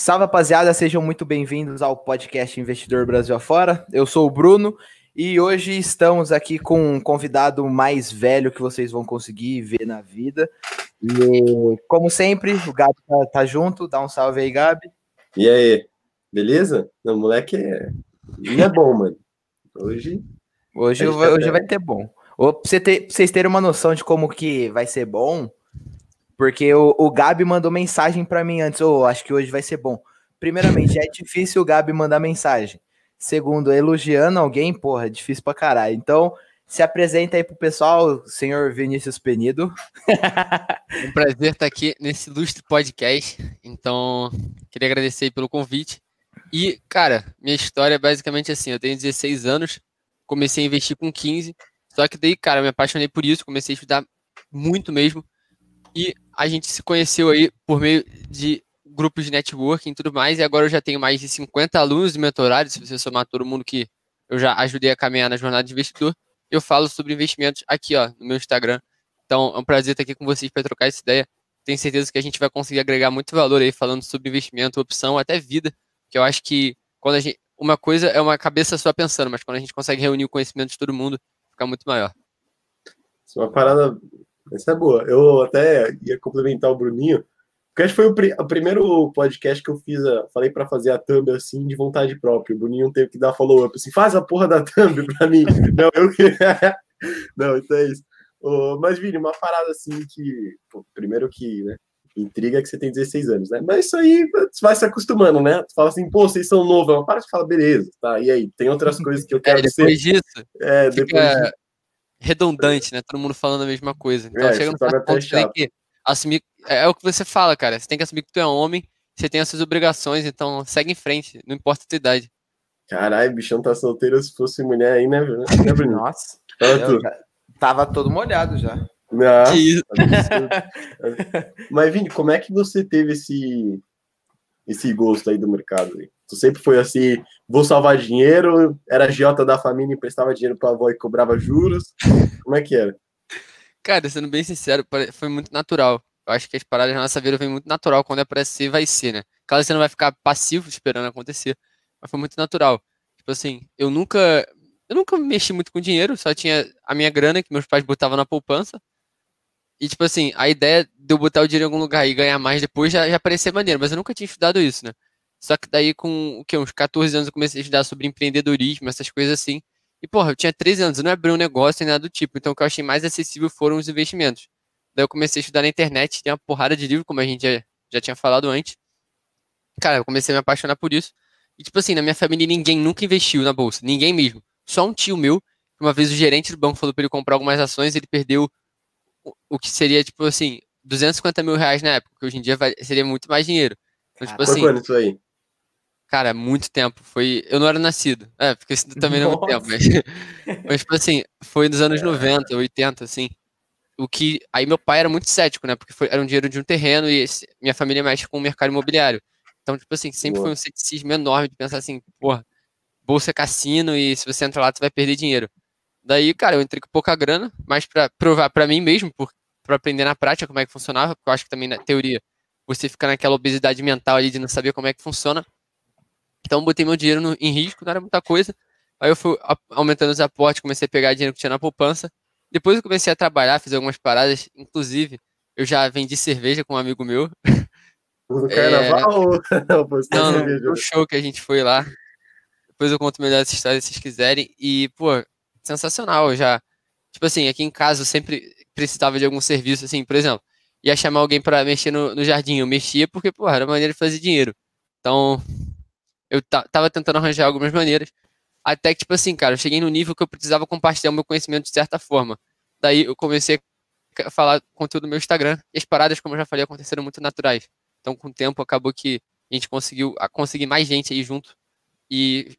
Salve, rapaziada, sejam muito bem-vindos ao podcast Investidor Brasil Afora. Eu sou o Bruno e hoje estamos aqui com um convidado mais velho que vocês vão conseguir ver na vida. E, como sempre, o Gabi tá, tá junto. Dá um salve aí, Gabi. E aí, beleza? O moleque é, é bom, mano. Hoje. Hoje, é hoje, hoje vai ter bom. pra, você ter, pra vocês terem uma noção de como que vai ser bom, porque o, o Gabi mandou mensagem para mim antes, oh, acho que hoje vai ser bom. Primeiramente, é difícil o Gabi mandar mensagem. Segundo, elogiando alguém, porra, é difícil pra caralho. Então, se apresenta aí pro pessoal, senhor Vinícius Penido. É um prazer estar tá aqui nesse ilustre podcast. Então, queria agradecer pelo convite. E, cara, minha história é basicamente assim: eu tenho 16 anos, comecei a investir com 15. Só que daí, cara, eu me apaixonei por isso, comecei a estudar muito mesmo. E a gente se conheceu aí por meio de grupos de networking e tudo mais, e agora eu já tenho mais de 50 alunos de mentorado, se você somar todo mundo que eu já ajudei a caminhar na jornada de investidor, eu falo sobre investimentos aqui, ó, no meu Instagram. Então, é um prazer estar aqui com vocês para trocar essa ideia. Tenho certeza que a gente vai conseguir agregar muito valor aí falando sobre investimento, opção, até vida, que eu acho que quando a gente uma coisa é uma cabeça só pensando, mas quando a gente consegue reunir o conhecimento de todo mundo, fica muito maior. Isso é uma parada essa é boa. Eu até ia complementar o Bruninho. Porque acho que foi o, pr o, primeiro podcast que eu fiz, a, ah, falei para fazer a thumb assim, de vontade própria. O Bruninho teve que dar follow-up assim, faz a porra da thumb para mim. Não, eu Não, então é isso. Oh, mas, Vini, uma parada assim que. Pô, primeiro que, né? Intriga é que você tem 16 anos, né? Mas isso aí vai se acostumando, né? Tu fala assim, pô, vocês são novos. É uma parte que fala, beleza, tá? E aí, tem outras coisas que eu é, quero é, depois ser. Disso, é, depois disso redundante, né? Todo mundo falando a mesma coisa. Então é, chega no ponto que que assumir. É, é, o que você fala, cara. Você tem que assumir que tu é homem, você tem as suas obrigações, então segue em frente, não importa a tua idade. Caralho, bichão tá solteiro se fosse mulher aí, né, né Nossa. Eu, tava todo molhado já. Ah, isso. Mas, Vini, como é que você teve esse, esse gosto aí do mercado aí? Tu sempre foi assim, vou salvar dinheiro, era jota da família, emprestava dinheiro pra avó e cobrava juros. Como é que era? Cara, sendo bem sincero, foi muito natural. Eu acho que as paradas na nossa vida vem muito natural. Quando é pra ser, vai ser, né? Claro, você não vai ficar passivo esperando acontecer. Mas foi muito natural. Tipo assim, eu nunca. Eu nunca mexi muito com dinheiro, só tinha a minha grana que meus pais botavam na poupança. E, tipo assim, a ideia de eu botar o dinheiro em algum lugar e ganhar mais depois já, já parecia maneiro, mas eu nunca tinha estudado isso, né? Só que daí, com o que? Uns 14 anos eu comecei a estudar sobre empreendedorismo, essas coisas assim. E, porra, eu tinha 13 anos, eu não abri um negócio nem nada do tipo. Então, o que eu achei mais acessível foram os investimentos. Daí eu comecei a estudar na internet, tem uma porrada de livro, como a gente já, já tinha falado antes. Cara, eu comecei a me apaixonar por isso. E, tipo assim, na minha família ninguém nunca investiu na bolsa, ninguém mesmo. Só um tio meu, uma vez o gerente do banco falou para ele comprar algumas ações, ele perdeu o que seria, tipo assim, 250 mil reais na época, que hoje em dia seria muito mais dinheiro. Então, tipo assim, isso aí? Cara, é muito tempo. Foi. Eu não era nascido. É, porque também não é muito tempo, mas. mas, tipo assim, foi nos anos é. 90, 80, assim. O que. Aí meu pai era muito cético, né? Porque foi... era um dinheiro de um terreno e esse... minha família mexe com o mercado imobiliário. Então, tipo assim, sempre Boa. foi um ceticismo enorme de pensar assim, porra, bolsa é cassino e se você entrar lá, você vai perder dinheiro. Daí, cara, eu entrei com pouca grana, mas para provar para mim mesmo, para aprender na prática como é que funcionava, porque eu acho que também na teoria você fica naquela obesidade mental ali de não saber como é que funciona. Então botei meu dinheiro no, em risco, não era muita coisa. Aí eu fui aumentando os aportes, comecei a pegar dinheiro que tinha na poupança. Depois eu comecei a trabalhar, fiz algumas paradas, inclusive eu já vendi cerveja com um amigo meu. No é. carnaval? É... Não, não, no show que a gente foi lá. Depois eu conto melhor essa história se vocês quiserem. E, pô, sensacional já. Tipo assim, aqui em casa eu sempre precisava de algum serviço, assim, por exemplo, ia chamar alguém para mexer no, no jardim. Eu mexia porque, pô, era maneira de fazer dinheiro. Então, eu tava tentando arranjar algumas maneiras. Até que, tipo assim, cara, eu cheguei no nível que eu precisava compartilhar o meu conhecimento de certa forma. Daí eu comecei a falar conteúdo no meu Instagram. E as paradas, como eu já falei, aconteceram muito naturais. Então, com o tempo, acabou que a gente conseguiu conseguir mais gente aí junto. E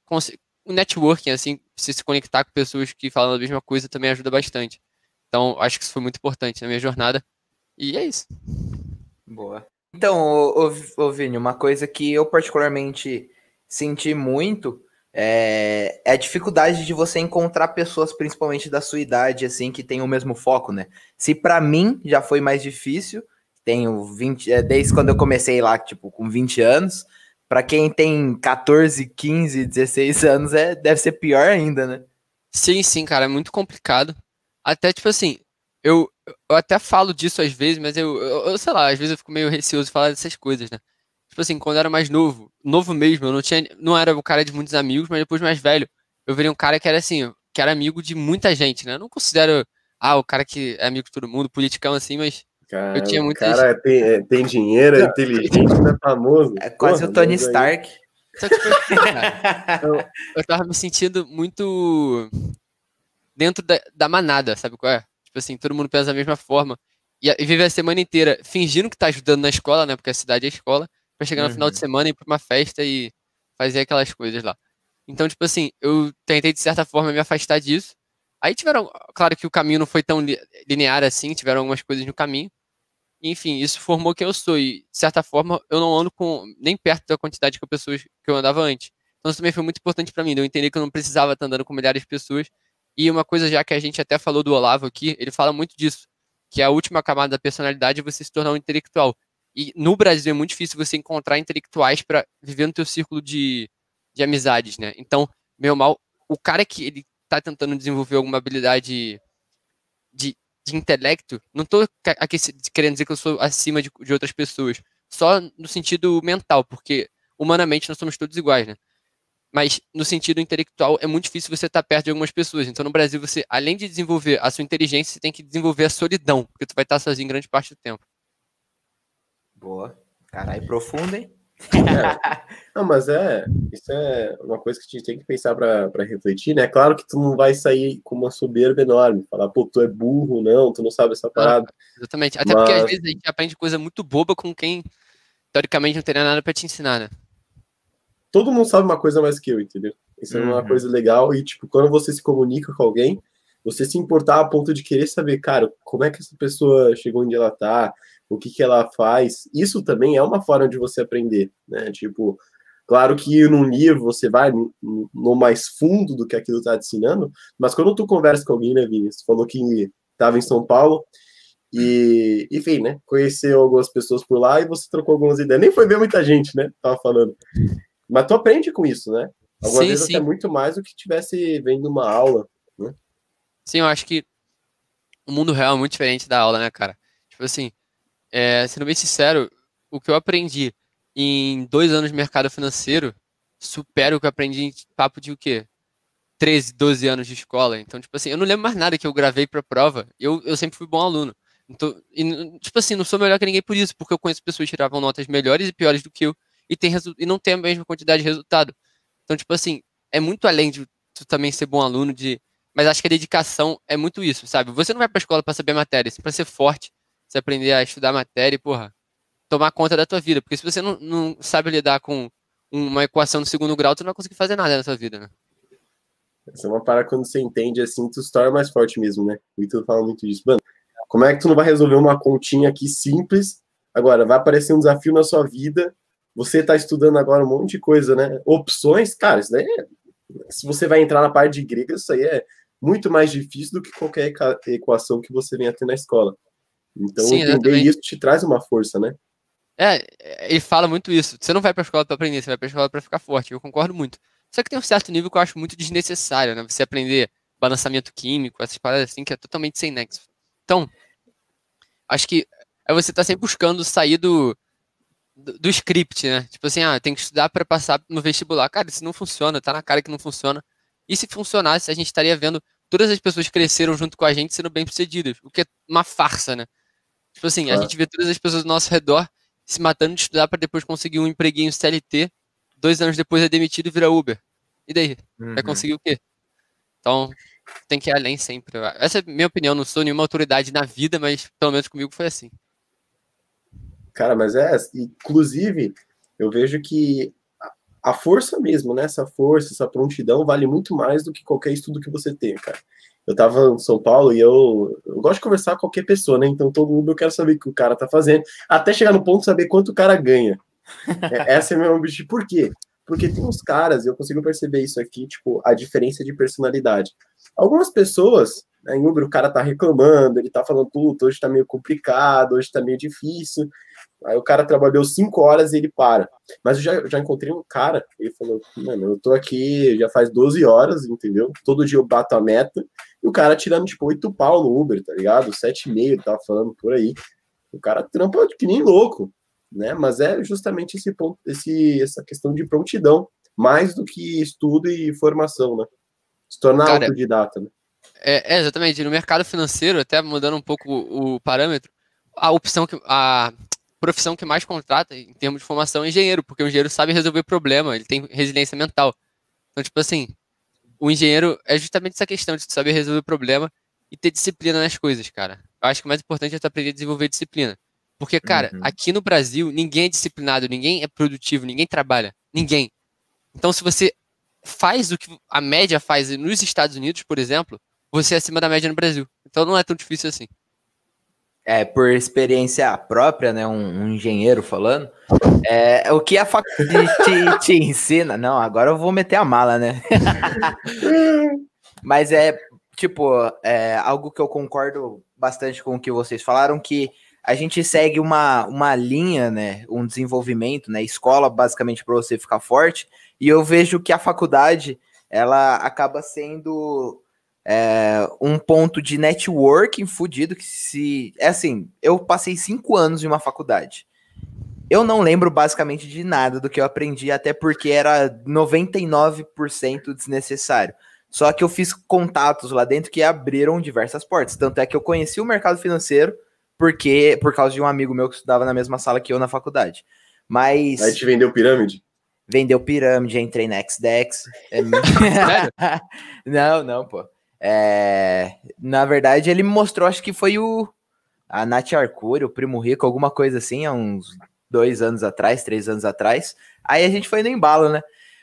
o networking, assim, se se conectar com pessoas que falam a mesma coisa também ajuda bastante. Então, acho que isso foi muito importante na minha jornada. E é isso. Boa. Então, ô, ô, ô Vini, uma coisa que eu particularmente senti muito é, é, a dificuldade de você encontrar pessoas, principalmente da sua idade, assim, que tem o mesmo foco, né? Se para mim já foi mais difícil, tenho 20, é, desde quando eu comecei lá, tipo, com 20 anos, para quem tem 14, 15, 16 anos, é, deve ser pior ainda, né? Sim, sim, cara, é muito complicado. Até, tipo assim, eu, eu até falo disso às vezes, mas eu, eu, eu sei lá, às vezes eu fico meio receoso de falar dessas coisas, né? tipo assim, quando eu era mais novo, novo mesmo, eu não tinha, não era o cara de muitos amigos, mas depois mais velho, eu virei um cara que era assim, que era amigo de muita gente, né? Eu não considero, ah, o cara que é amigo de todo mundo, politicão assim, mas cara, eu tinha muita O cara tem, é, tem dinheiro, é inteligente, é famoso. É quase Porra, o Tony Stark. Só que, tipo, cara, eu, tava me sentindo muito dentro da, da manada, sabe qual é? Tipo assim, todo mundo pensa da mesma forma. E, e vive a semana inteira fingindo que tá ajudando na escola, né? Porque a cidade é a escola para chegar no uhum. final de uhum. semana e ir pra uma festa e fazer aquelas coisas lá. Então, tipo assim, eu tentei de certa forma me afastar disso. Aí tiveram, claro que o caminho não foi tão linear assim, tiveram algumas coisas no caminho. Enfim, isso formou quem eu sou e, de certa forma, eu não ando com nem perto da quantidade de pessoas que eu andava antes. Então isso também foi muito importante para mim, eu entender que eu não precisava estar tá andando com milhares de pessoas. E uma coisa já que a gente até falou do Olavo aqui, ele fala muito disso, que a última camada da personalidade é você se tornar um intelectual. E no Brasil é muito difícil você encontrar intelectuais para viver no teu círculo de, de amizades, né? Então, meu mal, o cara que ele tá tentando desenvolver alguma habilidade de, de intelecto, não tô aqui querendo dizer que eu sou acima de, de outras pessoas, só no sentido mental, porque humanamente nós somos todos iguais, né? Mas no sentido intelectual é muito difícil você estar tá perto de algumas pessoas. Então no Brasil você, além de desenvolver a sua inteligência, você tem que desenvolver a solidão, porque tu vai estar tá sozinho grande parte do tempo. Boa. Caralho, profundo, hein? É. Não, mas é, isso é uma coisa que a gente tem que pensar para refletir, né? Claro que tu não vai sair com uma soberba enorme, falar, pô, tu é burro, não, tu não sabe essa ah, parada. exatamente, até mas... porque às vezes a gente aprende coisa muito boba com quem teoricamente não teria nada para te ensinar, né? Todo mundo sabe uma coisa mais que eu, entendeu? Isso uhum. é uma uhum. coisa legal e, tipo, quando você se comunica com alguém, você se importar a ponto de querer saber, cara, como é que essa pessoa chegou onde ela tá, o que, que ela faz. Isso também é uma forma de você aprender, né? Tipo, claro que num livro você vai no mais fundo do que aquilo está te ensinando, mas quando tu conversa com alguém, né, Vinícius? Você falou que estava em São Paulo e, enfim, né? Conheceu algumas pessoas por lá e você trocou algumas ideias. Nem foi ver muita gente, né? Tava falando. Mas tu aprende com isso, né? Algumas sim, vezes sim. até muito mais do que tivesse vendo uma aula, né? Sim, eu acho que o mundo real é muito diferente da aula, né, cara? Tipo assim, é, sendo bem sincero, o que eu aprendi em dois anos de mercado financeiro supera o que eu aprendi em papo de o quê? 13, 12 anos de escola. Então, tipo assim, eu não lembro mais nada que eu gravei para prova. Eu, eu sempre fui bom aluno. Então, e, tipo assim, não sou melhor que ninguém por isso, porque eu conheço pessoas que tiravam notas melhores e piores do que eu e, tem e não tem a mesma quantidade de resultado. Então, tipo assim, é muito além de tu também ser bom aluno, de mas acho que a dedicação é muito isso, sabe? Você não vai pra escola para saber a matéria, sim ser forte você aprender a estudar matéria e, porra, tomar conta da tua vida. Porque se você não, não sabe lidar com uma equação do segundo grau, tu não vai conseguir fazer nada na tua vida, né? Essa é uma parada quando você entende assim, tu se torna mais forte mesmo, né? O Ítalo fala muito disso. Mano, como é que tu não vai resolver uma continha aqui simples? Agora, vai aparecer um desafio na sua vida. Você tá estudando agora um monte de coisa, né? Opções, cara, isso daí é... Se você vai entrar na parte de grega, isso aí é muito mais difícil do que qualquer equação que você venha ter na escola. Então, Sim, né, entender isso te traz uma força, né? É, é, ele fala muito isso. Você não vai pra escola pra aprender, você vai pra escola pra ficar forte. Eu concordo muito. Só que tem um certo nível que eu acho muito desnecessário, né? Você aprender balançamento químico, essas paradas assim, que é totalmente sem nexo. Então, acho que é você tá sempre buscando sair do, do, do script, né? Tipo assim, ah, tem que estudar para passar no vestibular. Cara, isso não funciona, tá na cara que não funciona. E se funcionasse, a gente estaria vendo todas as pessoas cresceram junto com a gente sendo bem-sucedidas, o que é uma farsa, né? Tipo assim, a ah. gente vê todas as pessoas do nosso redor se matando de estudar para depois conseguir um empreguinho CLT, dois anos depois é demitido e vira Uber. E daí? Uhum. Vai conseguir o quê? Então, tem que ir além sempre. Essa é a minha opinião, não sou nenhuma autoridade na vida, mas pelo menos comigo foi assim. Cara, mas é, inclusive, eu vejo que a força mesmo, né? Essa força, essa prontidão vale muito mais do que qualquer estudo que você tenha, cara eu tava em São Paulo e eu, eu gosto de conversar com qualquer pessoa, né? Então todo mundo eu quero saber o que o cara tá fazendo, até chegar no ponto de saber quanto o cara ganha. É, essa é meu objetivo. Por quê? Porque tem uns caras, eu consigo perceber isso aqui, tipo, a diferença de personalidade. Algumas pessoas, né, em Uber, o cara tá reclamando, ele tá falando, puto, hoje tá meio complicado, hoje tá meio difícil. Aí o cara trabalhou cinco horas e ele para. Mas eu já, já encontrei um cara, ele falou, mano, eu tô aqui já faz 12 horas, entendeu? Todo dia eu bato a meta, e o cara tirando, tipo, oito pau no Uber, tá ligado? Sete e meio, tava falando por aí. O cara trampa que nem louco, né? Mas é justamente esse ponto, esse, essa questão de prontidão, mais do que estudo e formação, né? Se tornar cara, autodidata, né? É, é, exatamente. No mercado financeiro, até mudando um pouco o, o parâmetro, a opção que... A profissão que mais contrata em termos de formação é engenheiro, porque o engenheiro sabe resolver problema, ele tem resiliência mental. Então, tipo assim, o engenheiro é justamente essa questão de saber resolver problema e ter disciplina nas coisas, cara. Eu acho que o mais importante é tu aprender a desenvolver disciplina. Porque, cara, uhum. aqui no Brasil, ninguém é disciplinado, ninguém é produtivo, ninguém trabalha. Ninguém. Então, se você faz o que a média faz nos Estados Unidos, por exemplo, você é acima da média no Brasil. Então, não é tão difícil assim é, por experiência própria, né, um, um engenheiro falando, é, o que a faculdade te, te, ensina. Não, agora eu vou meter a mala, né? Mas é, tipo, é algo que eu concordo bastante com o que vocês falaram, que a gente segue uma, uma linha, né, um desenvolvimento, né, escola basicamente para você ficar forte, e eu vejo que a faculdade, ela acaba sendo é, um ponto de networking fudido que se. É assim, eu passei cinco anos em uma faculdade. Eu não lembro basicamente de nada do que eu aprendi, até porque era 99% desnecessário. Só que eu fiz contatos lá dentro que abriram diversas portas. Tanto é que eu conheci o mercado financeiro porque por causa de um amigo meu que estudava na mesma sala que eu na faculdade. Mas. Aí te vendeu pirâmide? Vendeu pirâmide, entrei na XDEX. É não, não, pô. É, na verdade, ele me mostrou, acho que foi o a Nath Arcuri, o Primo Rico, alguma coisa assim, há uns dois anos atrás, três anos atrás. Aí a gente foi no embalo, né?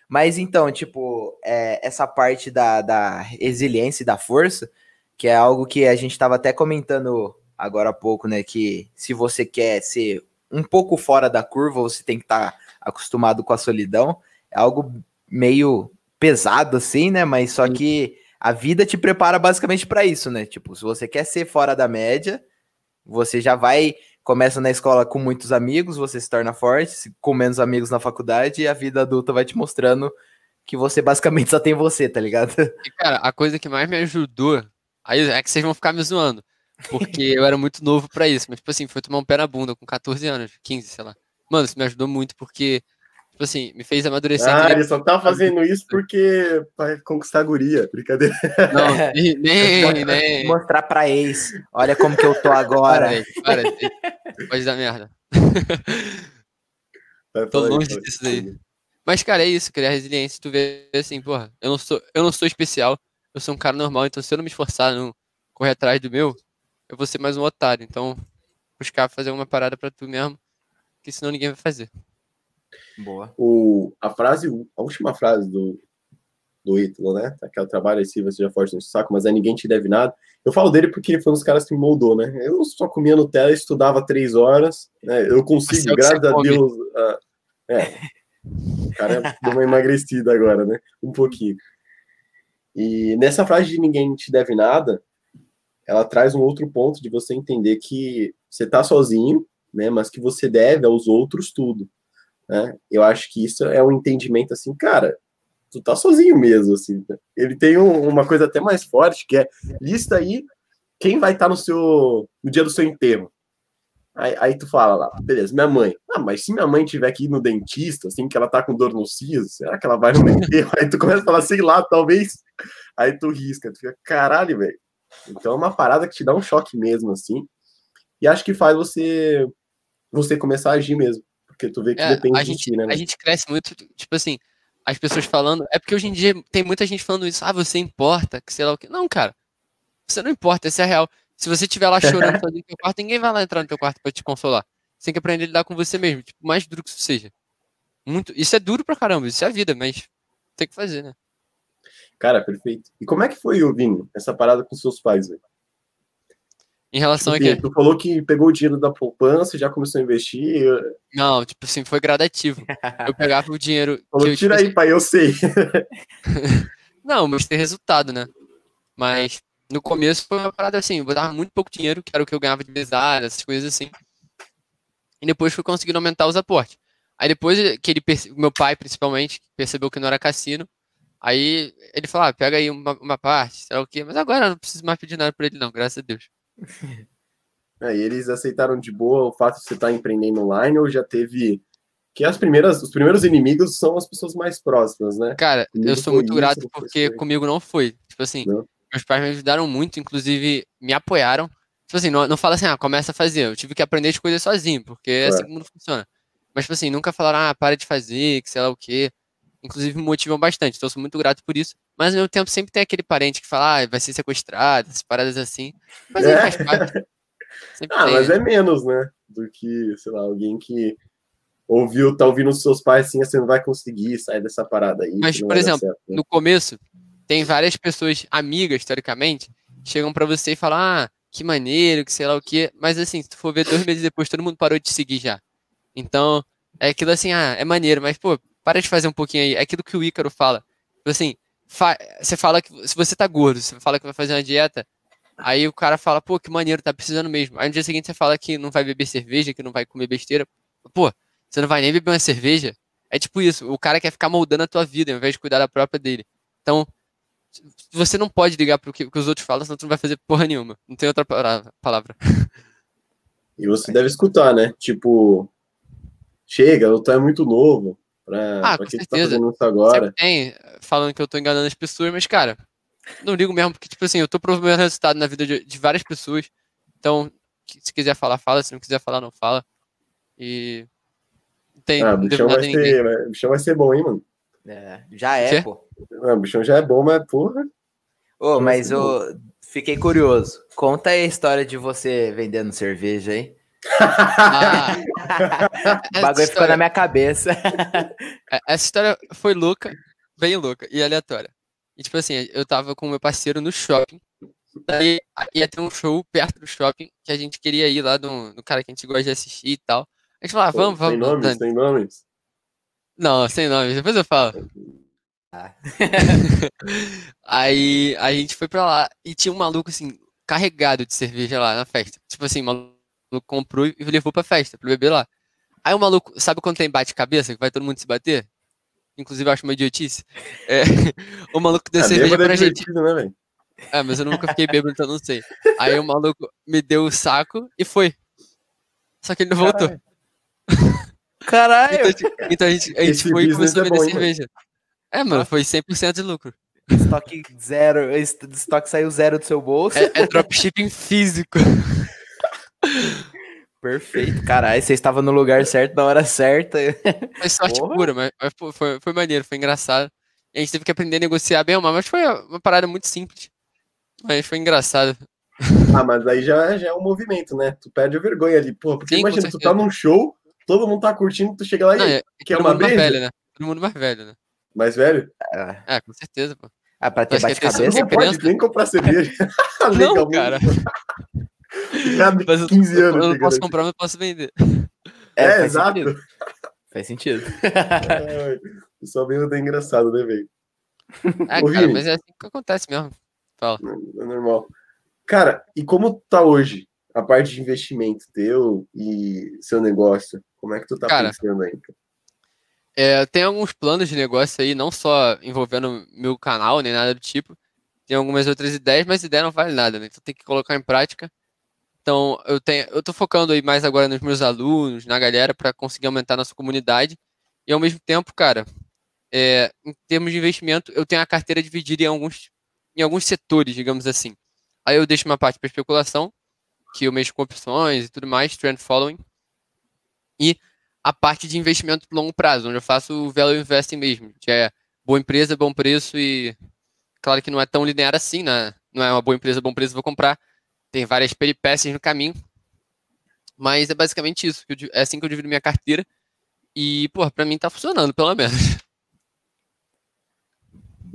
Mas então, tipo, é, essa parte da, da resiliência e da força, que é algo que a gente estava até comentando agora há pouco, né? Que se você quer ser um pouco fora da curva, você tem que estar tá acostumado com a solidão. É algo meio pesado, assim, né? Mas só que a vida te prepara basicamente para isso, né? Tipo, se você quer ser fora da média, você já vai começa na escola com muitos amigos, você se torna forte, com menos amigos na faculdade e a vida adulta vai te mostrando que você basicamente só tem você, tá ligado? E, cara, a coisa que mais me ajudou, aí é que vocês vão ficar me zoando, porque eu era muito novo para isso, mas tipo assim, foi tomar um pé na bunda com 14 anos, 15, sei lá. Mano, isso me ajudou muito porque Tipo assim, me fez amadurecer. Ah, ele só tá fazendo isso porque para conquistar a guria, brincadeira. Não, nem, nem, Mostrar pra ex, olha como que eu tô agora. Para, para Pode dar merda. Vai, tô longe disso daí. Mas, cara, é isso, criar resiliência. Tu vê assim, porra, eu não sou, eu não sou especial, eu sou um cara normal, então se eu não me esforçar, não correr atrás do meu, eu vou ser mais um otário. Então, buscar fazer uma parada pra tu mesmo, que senão ninguém vai fazer. Boa. O, a frase, a última frase do, do Ítalo, né? Aquela trabalho se você já foge no saco, mas aí é ninguém te deve nada. Eu falo dele porque ele foi um dos caras que me moldou, né? Eu só comia Nutella, estudava três horas, né? Eu consigo, graças a Deus. Uh, é. O cara é, deu uma emagrecida agora, né? Um pouquinho. E nessa frase de ninguém te deve nada, ela traz um outro ponto de você entender que você tá sozinho, né? Mas que você deve aos outros tudo. Né? Eu acho que isso é um entendimento assim, cara, tu tá sozinho mesmo, assim. Né? Ele tem um, uma coisa até mais forte, que é lista aí quem vai estar tá no seu no dia do seu enterro. Aí, aí, tu fala lá, beleza, minha mãe. Ah, mas se minha mãe tiver que ir no dentista, assim, que ela tá com dor no siso, será que ela vai no enterro? Aí tu começa a falar, sei lá, talvez. Aí tu risca, tu fica, caralho, velho. Então é uma parada que te dá um choque mesmo, assim. E acho que faz você você começar a agir mesmo. Porque tu vê que é, depende a gente, de ti, né, né? A gente cresce muito, tipo assim, as pessoas falando. É porque hoje em dia tem muita gente falando isso. Ah, você importa, que sei lá o que. Não, cara. Você não importa, isso é a real. Se você estiver lá chorando no teu quarto, ninguém vai lá entrar no teu quarto para te consolar. Você tem que aprender a lidar com você mesmo, tipo, mais duro que isso seja. Muito, isso é duro pra caramba, isso é a vida, mas tem que fazer, né? Cara, perfeito. E como é que foi, Vini, essa parada com seus pais, velho? Em relação tipo, a quê? Tu falou que pegou o dinheiro da poupança e já começou a investir. Eu... Não, tipo assim, foi gradativo. Eu pegava o dinheiro. Falou, eu, tira tipo, aí, pai, eu sei. Não, mas tem resultado, né? Mas no começo foi uma parada assim, eu botava muito pouco dinheiro, que era o que eu ganhava de mesada, essas coisas assim. E depois fui conseguindo aumentar os aportes. Aí depois que ele meu pai principalmente percebeu que não era cassino, aí ele falou, ah, pega aí uma, uma parte, sei lá o quê, mas agora eu não preciso mais pedir nada para ele não, graças a Deus. É, e eles aceitaram de boa o fato de você estar tá empreendendo online ou já teve que as primeiras, os primeiros inimigos são as pessoas mais próximas, né? Cara, comigo eu sou muito grato porque comigo não foi. Tipo assim, não. meus pais me ajudaram muito, inclusive me apoiaram. Tipo assim, não, não fala assim, ah, começa a fazer. Eu tive que aprender as coisas sozinho, porque é, assim que não funciona. Mas, tipo assim, nunca falaram, ah, para de fazer, que sei lá o quê inclusive me motivam bastante, então sou muito grato por isso. Mas ao mesmo tempo sempre tem aquele parente que fala, ah, vai ser sequestrado, essas paradas assim. Mas é. é. parte. ah, tem, mas né? é menos, né? Do que, sei lá, alguém que ouviu, tá ouvindo os seus pais assim, ah, você não vai conseguir sair dessa parada aí. Mas, por exemplo, certo, né? no começo, tem várias pessoas, amigas, historicamente, chegam para você e falam, ah, que maneiro, que sei lá o quê. Mas assim, se tu for ver dois meses depois, todo mundo parou de seguir já. Então, é aquilo assim, ah, é maneiro, mas, pô, para de fazer um pouquinho aí. É aquilo que o Ícaro fala. Tipo assim, fa você fala que. Se você tá gordo, você fala que vai fazer uma dieta, aí o cara fala, pô, que maneiro, tá precisando mesmo. Aí no dia seguinte você fala que não vai beber cerveja, que não vai comer besteira. Pô, você não vai nem beber uma cerveja? É tipo isso, o cara quer ficar moldando a tua vida, ao invés de cuidar da própria dele. Então, você não pode ligar pro que, que os outros falam, senão tu não vai fazer porra nenhuma. Não tem outra palavra. E você deve escutar, né? Tipo, chega, tu é muito novo, Pra, ah, pra quem tá certeza. tá fazendo isso agora. tem, falando que eu tô enganando as pessoas, mas, cara, não ligo mesmo, porque, tipo assim, eu tô promovendo resultado na vida de, de várias pessoas. Então, se quiser falar, fala. Se não quiser falar, não fala. E. Tem, ah, bichão vai, ser, bichão vai ser bom, hein, mano? É, já é, Cê? pô. Não, ah, bichão já é bom, mas porra. Ô, mas eu fiquei curioso. Conta aí a história de você vendendo cerveja, hein? Ah, o bagulho história... ficou na minha cabeça. É, essa história foi louca, bem louca e aleatória. E tipo assim, eu tava com meu parceiro no shopping. Daí ia ter um show perto do shopping que a gente queria ir lá do, do cara que a gente gosta de assistir e tal. A gente falava, ah, vamos, vamos. Sem nomes, sem nomes. Não, sem nomes, depois eu falo. Ah. aí a gente foi pra lá e tinha um maluco assim, carregado de cerveja lá na festa. Tipo assim, maluco maluco comprou e levou pra festa, pra beber lá. Aí o maluco, sabe quando tem bate-cabeça, que vai todo mundo se bater? Inclusive, eu acho uma idiotice. É, o maluco deu a é cerveja é pra é gente. Né, é, mas eu nunca fiquei bêbado, então não sei. Aí o maluco me deu o saco e foi. Só que ele não voltou. Caralho! então, a tipo, gente, então a gente, a gente foi e começou a é vender cerveja. É, mano, foi 100% de lucro. Estoque zero, estoque saiu zero do seu bolso. É, é dropshipping físico. Perfeito, caralho, você estava no lugar certo na hora certa. Foi sorte Porra. pura, mas, foi, foi maneiro, foi engraçado. A gente teve que aprender a negociar bem ou mal, mas foi uma parada muito simples. Mas foi engraçado. Ah, mas aí já, já é um movimento, né? Tu perde a vergonha ali. Porra, porque Sim, imagina, tu tá num show, todo mundo tá curtindo, tu chega lá e Não, é, é quer uma mundo mais velho, né? Todo mundo mais velho, né? Mais velho? É, é com certeza, pô. Ah, pra ter bate-cabeça? É não pode nem comprar cerveja. Não, cara mas 15 eu, anos. Eu não posso comprar, mas posso vender. É, é exato. Sentido. Faz sentido. É, o pessoal mesmo tá engraçado, né, velho? Ah, Ô, cara, Vini, mas é assim que acontece mesmo. Fala. É normal. Cara, e como tá hoje a parte de investimento teu e seu negócio? Como é que tu tá cara, pensando aí? Cara? É, tem alguns planos de negócio aí, não só envolvendo meu canal, nem nada do tipo. Tem algumas outras ideias, mas ideia não vale nada, né? Então tem que colocar em prática. Então, eu tenho, eu tô focando aí mais agora nos meus alunos, na galera, para conseguir aumentar a nossa comunidade. E ao mesmo tempo, cara, é, em termos de investimento, eu tenho a carteira dividida em alguns, em alguns setores, digamos assim. Aí eu deixo uma parte para especulação, que eu mexo com opções e tudo mais, trend following. E a parte de investimento longo prazo, onde eu faço o value investing mesmo, que é boa empresa, bom preço e claro que não é tão linear assim, né? Não é uma boa empresa, bom preço, vou comprar tem várias peripécias no caminho. Mas é basicamente isso. Eu, é assim que eu divido minha carteira. E, pô, pra mim tá funcionando, pelo menos.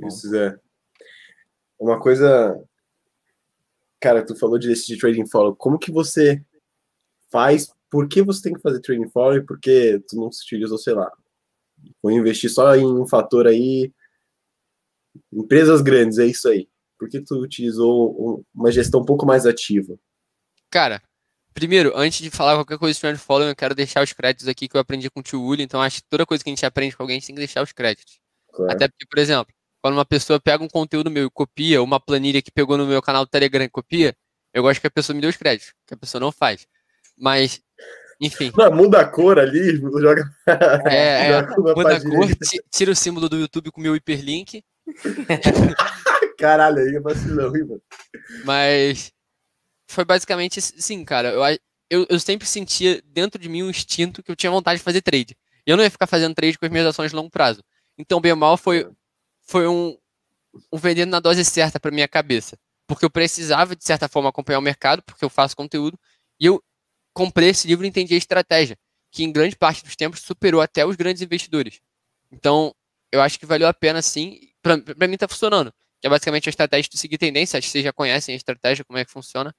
Isso é. Uma coisa. Cara, tu falou disso de trading follow. Como que você faz? Por que você tem que fazer trading follow? E por que tu não se utilizou, sei lá? Vou investir só em um fator aí. Empresas grandes, é isso aí por que tu utilizou uma gestão um pouco mais ativa? Cara, primeiro, antes de falar qualquer coisa de Trend eu quero deixar os créditos aqui que eu aprendi com o tio Uli, então acho que toda coisa que a gente aprende com alguém, a gente tem que deixar os créditos. Claro. Até porque, por exemplo, quando uma pessoa pega um conteúdo meu e copia, uma planilha que pegou no meu canal do Telegram e copia, eu gosto que a pessoa me dê os créditos, que a pessoa não faz. Mas, enfim. Não, muda a cor ali, joga. É, é muda a cor, tira o símbolo do YouTube com o meu hiperlink. Caralho, aí é vacilão, hein, mano. Mas foi basicamente assim, cara. Eu, eu, eu sempre sentia dentro de mim um instinto que eu tinha vontade de fazer trade. E eu não ia ficar fazendo trade com as minhas ações de longo prazo. Então, bem ou mal, foi, é. foi um, um vendendo na dose certa para minha cabeça. Porque eu precisava, de certa forma, acompanhar o mercado, porque eu faço conteúdo. E eu comprei esse livro e entendi a estratégia, que em grande parte dos tempos superou até os grandes investidores. Então, eu acho que valeu a pena sim. Para mim, está funcionando que é basicamente a estratégia de seguir tendência. Acho que vocês já conhecem a estratégia, como é que funciona.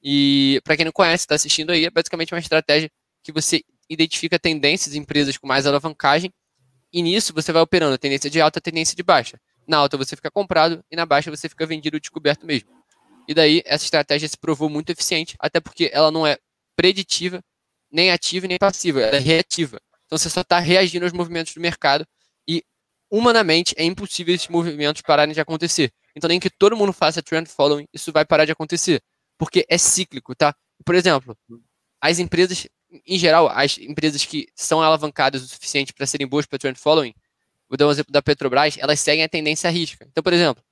E para quem não conhece, está assistindo aí, é basicamente uma estratégia que você identifica tendências, empresas com mais alavancagem, e nisso você vai operando tendência de alta, tendência de baixa. Na alta você fica comprado e na baixa você fica vendido descoberto mesmo. E daí essa estratégia se provou muito eficiente, até porque ela não é preditiva, nem ativa nem passiva, ela é reativa. Então você só está reagindo aos movimentos do mercado humanamente é impossível esses movimentos pararem de acontecer. Então, nem que todo mundo faça trend following, isso vai parar de acontecer. Porque é cíclico, tá? Por exemplo, as empresas, em geral, as empresas que são alavancadas o suficiente para serem boas para trend following, vou dar um exemplo da Petrobras, elas seguem a tendência à risca. Então, por exemplo,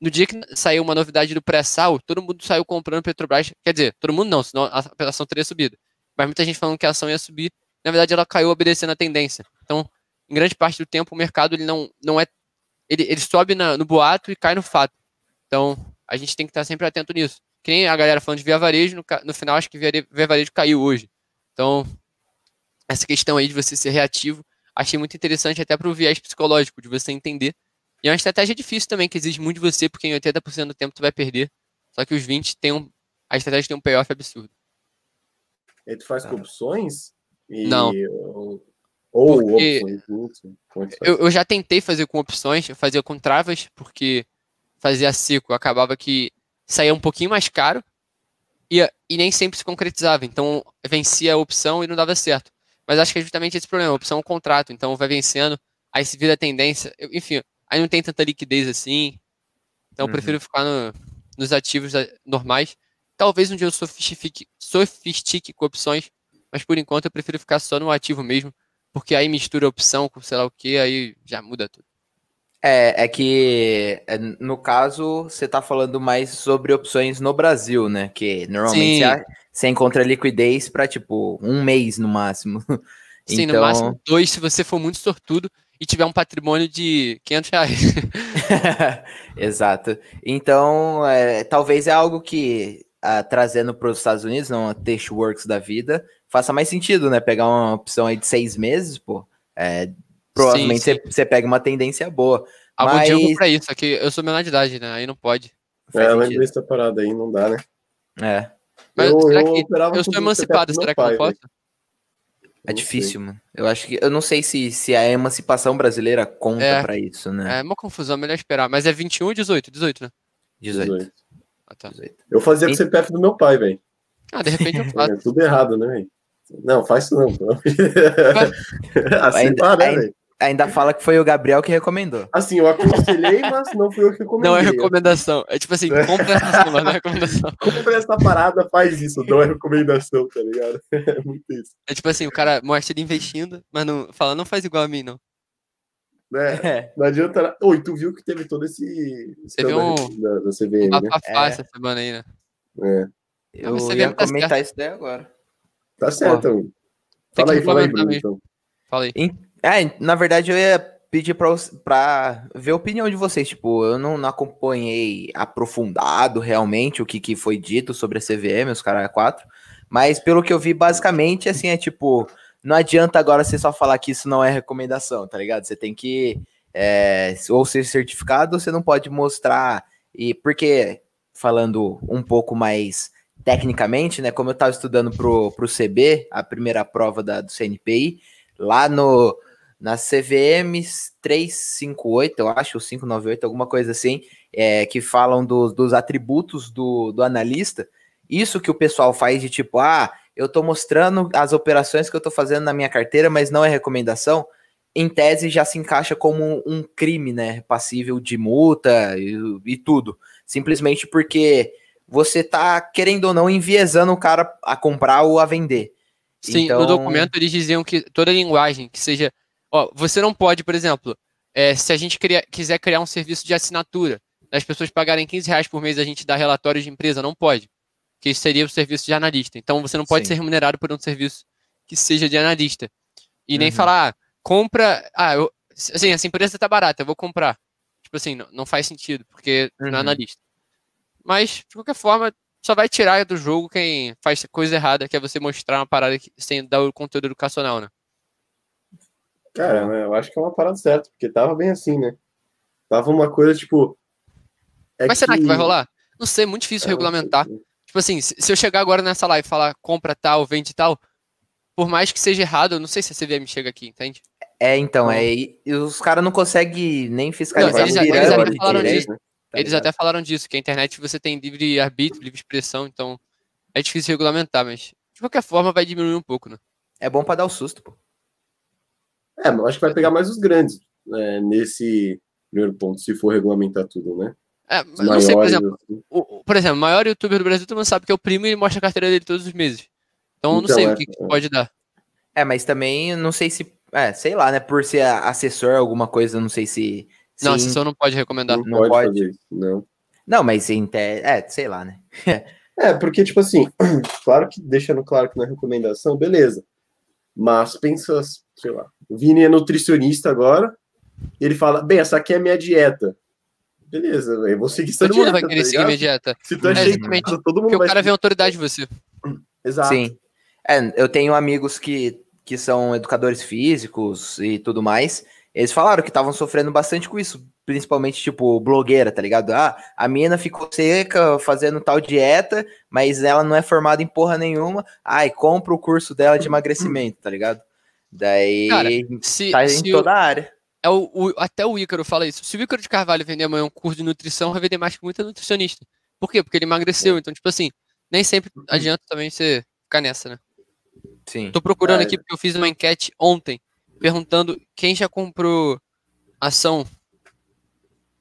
no dia que saiu uma novidade do pré-sal, todo mundo saiu comprando Petrobras. Quer dizer, todo mundo não, senão a ação teria subido. Mas muita gente falando que a ação ia subir. Na verdade, ela caiu obedecendo a tendência. Então, em grande parte do tempo o mercado ele não, não é. Ele, ele sobe na, no boato e cai no fato. Então, a gente tem que estar sempre atento nisso. Que nem a galera falando de via varejo, no, no final acho que via, via varejo caiu hoje. Então, essa questão aí de você ser reativo, achei muito interessante até para o viés psicológico, de você entender. E é uma estratégia difícil também, que exige muito de você, porque em 80% do tempo tu vai perder. Só que os 20 tem um. A estratégia tem um payoff absurdo. E tu faz ah. opções? E... Não. Ou porque né? eu, eu já tentei fazer com opções, eu fazia com travas, porque fazia seco, acabava que saía um pouquinho mais caro e, e nem sempre se concretizava. Então vencia a opção e não dava certo. Mas acho que é justamente esse problema, a opção é um contrato, então vai vencendo, aí se vira a tendência, eu, enfim, aí não tem tanta liquidez assim. Então uhum. prefiro ficar no, nos ativos eh, normais. Talvez um dia eu sofistique, sofistique com opções, mas por enquanto eu prefiro ficar só no ativo mesmo, porque aí mistura opção com sei lá o que, aí já muda tudo. É, é que é, no caso você está falando mais sobre opções no Brasil, né? Que normalmente você encontra liquidez para tipo um mês no máximo. Sim, então... no máximo dois, se você for muito sortudo e tiver um patrimônio de 500 reais. Exato. Então, é, talvez é algo que, ah, trazendo para os Estados Unidos, não a works da vida, faça mais sentido, né? Pegar uma opção aí de seis meses, pô. É, provavelmente Você, pega uma tendência boa. Algum ah, mas... dia eu pra isso, aqui eu sou menor de idade, né? Aí não pode. é, mas essa parada aí não dá, né? É. Mas eu, será que eu, eu sou emancipado, será que pai, posso? É difícil, mano. Eu acho que. Eu não sei se, se a emancipação brasileira conta é, pra isso, né? É, é uma confusão, melhor esperar. Mas é 21 ou 18? 18, né? 18. 18. Ah, tá. 18. Eu fazia com o CPF do meu pai, velho. Ah, de repente eu é, faço. é tudo errado, né, velho? Não, faz isso não. assim ainda, para, tá, né, ainda, né? ainda fala que foi o Gabriel que recomendou. Assim, eu aconselhei, mas não fui eu que recomendei. Não é recomendação. É tipo assim, compra essa não é recomendação. Compra essa parada, faz isso, não é recomendação, tá ligado? É muito isso. É tipo assim, o cara mostra ele investindo, mas não fala, não faz igual a mim, não. Né? É. Não adianta. Oi, tu viu que teve todo esse. Você um. Da, da CVM, um né? é. essa semana aí, né? É. Eu, eu ia comentar isso daí agora. Tá certo. Ó, fala aí, fala aí, Bruno, então. Fala aí. Em, é, na verdade, eu ia pedir pra, pra ver a opinião de vocês. Tipo, eu não, não acompanhei aprofundado realmente o que, que foi dito sobre a CVM, os caras quatro Mas pelo que eu vi, basicamente, assim, é tipo, não adianta agora você só falar que isso não é recomendação, tá ligado? Você tem que é, ou ser certificado, ou você não pode mostrar. E porque, falando um pouco mais tecnicamente, né? Como eu estava estudando pro, pro CB, a primeira prova da, do CNPI, lá no na CVM 358, eu acho, ou 598, alguma coisa assim, é, que falam do, dos atributos do, do analista. Isso que o pessoal faz de tipo, ah, eu estou mostrando as operações que eu estou fazendo na minha carteira, mas não é recomendação. Em tese já se encaixa como um crime, né? Passível de multa e, e tudo. Simplesmente porque você tá, querendo ou não, enviesando o cara a comprar ou a vender. Sim, então... no documento eles diziam que toda linguagem que seja. Ó, você não pode, por exemplo, é, se a gente cria, quiser criar um serviço de assinatura, as pessoas pagarem 15 reais por mês a gente dar relatório de empresa, não pode. Porque isso seria o serviço de analista. Então você não pode Sim. ser remunerado por um serviço que seja de analista. E uhum. nem falar, ah, compra. Ah, eu, assim, essa empresa tá barata, eu vou comprar. Tipo assim, não, não faz sentido, porque uhum. não é uhum. analista. Mas, de qualquer forma, só vai tirar do jogo quem faz coisa errada, que é você mostrar uma parada que, sem dar o conteúdo educacional, né? Cara, eu acho que é uma parada certa, porque tava bem assim, né? Tava uma coisa, tipo. É Mas que... será que vai rolar? Não sei, é muito difícil é, regulamentar. Tipo assim, se eu chegar agora nessa live e falar compra tal, vende tal, por mais que seja errado, eu não sei se a CVM chega aqui, entende? É, então, é. E os caras não conseguem nem fiscalizar. Não, eles, já, eles até falaram disso. Né? Tá Eles ligado? até falaram disso, que a internet você tem livre arbítrio, livre expressão, então é difícil regulamentar, mas de qualquer forma vai diminuir um pouco, né? É bom para dar o um susto, pô. É, mas acho que vai pegar mais os grandes né, nesse primeiro ponto, se for regulamentar tudo, né? É, mas não sei, por exemplo, assim. o, por exemplo, o maior youtuber do Brasil, todo mundo sabe que é o primo e mostra a carteira dele todos os meses. Então, então não sei é, o que, é. pode dar. É, mas também não sei se. É, sei lá, né? Por ser assessor, alguma coisa, não sei se não, a sessão não pode recomendar. Não, não pode, não. Não, mas em te... é, sei lá, né? é, porque, tipo assim, claro que deixando claro que não é recomendação, beleza. Mas pensa, sei lá, o Vini é nutricionista agora, e ele fala, bem, essa aqui é a minha dieta. Beleza, eu vou seguir essa dieta. Vai tá querer tá seguir minha dieta. Se tu é, achei todo mundo. Porque o cara vê autoridade em você. Exato. Sim. É, eu tenho amigos que, que são educadores físicos e tudo mais eles falaram que estavam sofrendo bastante com isso, principalmente, tipo, blogueira, tá ligado? Ah, a mina ficou seca fazendo tal dieta, mas ela não é formada em porra nenhuma. Ai, compra o curso dela de emagrecimento, tá ligado? Daí Cara, se, tá se em toda a área. É o, o, até o Ícaro fala isso. Se o Ícaro de Carvalho vender amanhã um curso de nutrição, vai vender mais que muita nutricionista. Por quê? Porque ele emagreceu. Então, tipo assim, nem sempre uhum. adianta também você ficar nessa, né? Sim. Tô procurando é. aqui porque eu fiz uma enquete ontem perguntando quem já comprou ação.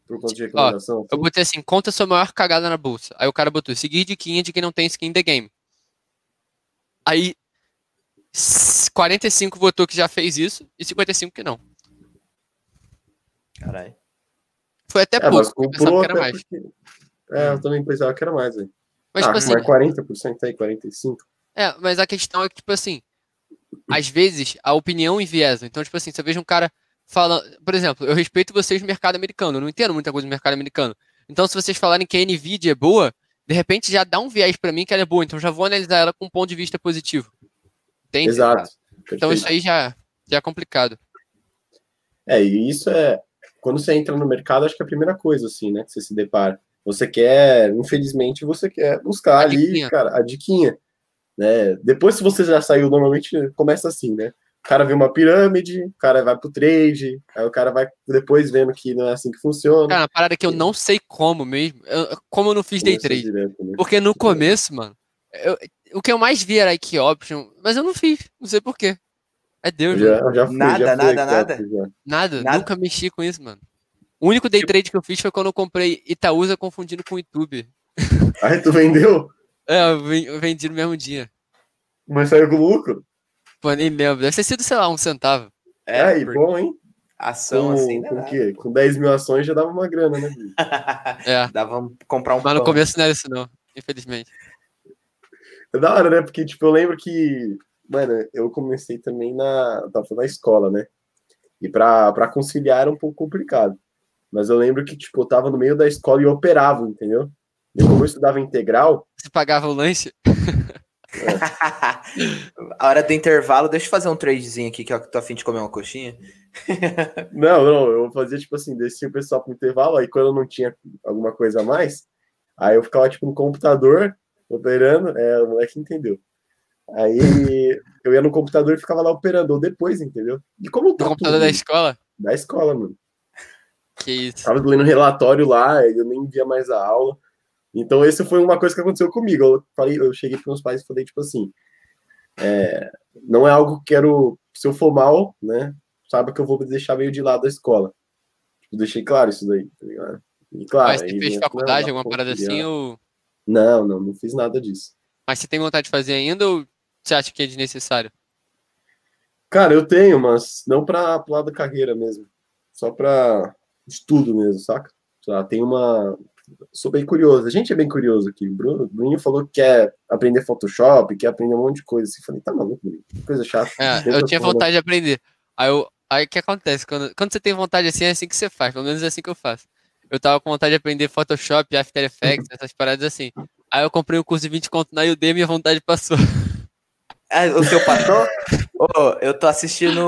Por conta de tipo, recomendação? Ó, eu botei assim, conta sua maior cagada na bolsa. Aí o cara botou, seguir diquinha é de quem não tem skin in the game. Aí 45 votou que já fez isso e 55 que não. Caralho. Foi até é, pouco, eu pensava que era mais. Porque... É, eu também pensava que era mais, velho. Mas, tipo ah, tipo assim, mas 40% aí, 45%. É, mas a questão é que, tipo assim, às vezes, a opinião enviesa. Então, tipo assim, se eu vejo um cara falando. Por exemplo, eu respeito vocês no mercado americano, eu não entendo muita coisa do mercado americano. Então, se vocês falarem que a NVIDIA é boa, de repente já dá um viés para mim que ela é boa, então já vou analisar ela com um ponto de vista positivo. Entende? Exato. Perfeito. Então, isso aí já, já é complicado. É, e isso é. Quando você entra no mercado, acho que é a primeira coisa, assim, né, que você se depara. Você quer, infelizmente, você quer buscar a ali, diquinha. cara, a diquinha. Né? Depois, se você já saiu, normalmente começa assim, né? O cara vê uma pirâmide, o cara vai pro trade, aí o cara vai depois vendo que não é assim que funciona. Cara, uma parada que eu não sei como mesmo, eu, como eu não fiz day trade. Direto, né? Porque no começo, mano, eu, o que eu mais vi era que Option, mas eu não fiz, não sei porquê. É Deus, já, Já fui, nada, já fui, nada, nada. Já. nada. Nada, nunca mexi com isso, mano. O único day tipo trade que eu fiz foi quando eu comprei Itaúsa confundindo com YouTube. Aí tu vendeu? É, eu vendi no mesmo dia. Mas saiu com lucro? Pô, nem lembro. Deve ter sido, sei lá, um centavo. É, e bom, hein? Ação com, assim, né? Com, quê? com 10 mil ações já dava uma grana, né? é. Dava comprar um Mas pão. no começo não era isso, não, infelizmente. É da hora, né? Porque, tipo, eu lembro que, mano, eu comecei também na. Tava na escola, né? E pra, pra conciliar era um pouco complicado. Mas eu lembro que, tipo, eu tava no meio da escola e operava, entendeu? E como eu estudava integral. Você pagava o lanche? É. a hora do intervalo, deixa eu fazer um tradezinho aqui que eu tô afim de comer uma coxinha. não, não, eu fazia tipo assim, descia o pessoal pro intervalo, aí quando eu não tinha alguma coisa a mais, aí eu ficava tipo no computador, operando, é, o moleque entendeu. Aí eu ia no computador e ficava lá operando, ou depois, entendeu? E como tá o computador da escola? Da escola, mano. Que isso. Tava lendo relatório lá, eu nem via mais a aula. Então, esse foi uma coisa que aconteceu comigo. Eu, falei, eu cheguei para os pais e falei, tipo assim, é, não é algo que quero, se eu for mal, né, saiba que eu vou deixar meio de lado a escola. Eu deixei claro isso daí, tá ligado? E, claro, Mas você fez né, faculdade, alguma parada assim, ou... Não, não, não fiz nada disso. Mas você tem vontade de fazer ainda ou você acha que é desnecessário? Cara, eu tenho, mas não para pro lado da carreira mesmo. Só para estudo mesmo, saca? tem uma, sou bem curioso. A gente é bem curioso aqui. O Bruno, Bruninho falou que quer aprender Photoshop, quer aprender um monte de coisa. Assim, falei, tá maluco, coisa chata. É, eu tinha vontade de aprender. Aí o aí, que acontece? Quando, quando você tem vontade assim, é assim que você faz. Pelo menos é assim que eu faço. Eu tava com vontade de aprender Photoshop, After Effects, essas paradas assim. Aí eu comprei um curso de 20 conto na Udemy e a vontade passou. Ah, o seu patrão? oh, eu tô assistindo.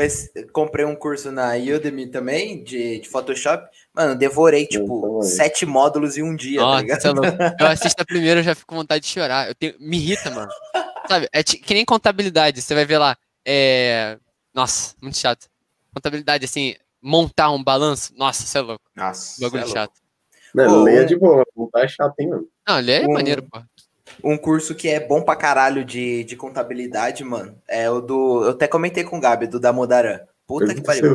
Esse, comprei um curso na Udemy também, de, de Photoshop. Mano, devorei, tipo, sete módulos em um dia, tá Nossa, tá ligado? É eu assisto a primeira, eu já fico com vontade de chorar. Eu tenho, me irrita, mano. Sabe? É que nem contabilidade. Você vai ver lá. É... Nossa, muito chato. Contabilidade, assim, montar um balanço. Nossa, você é louco. Nossa. Bagulho é louco. chato. Não, oh, ler é de boa, montar tá é chato, hein, mano. Não, ler é um... maneiro, pô. Um curso que é bom pra caralho de, de contabilidade, mano, é o do. Eu até comentei com o Gabi, do da Modaran. Puta eu que pariu.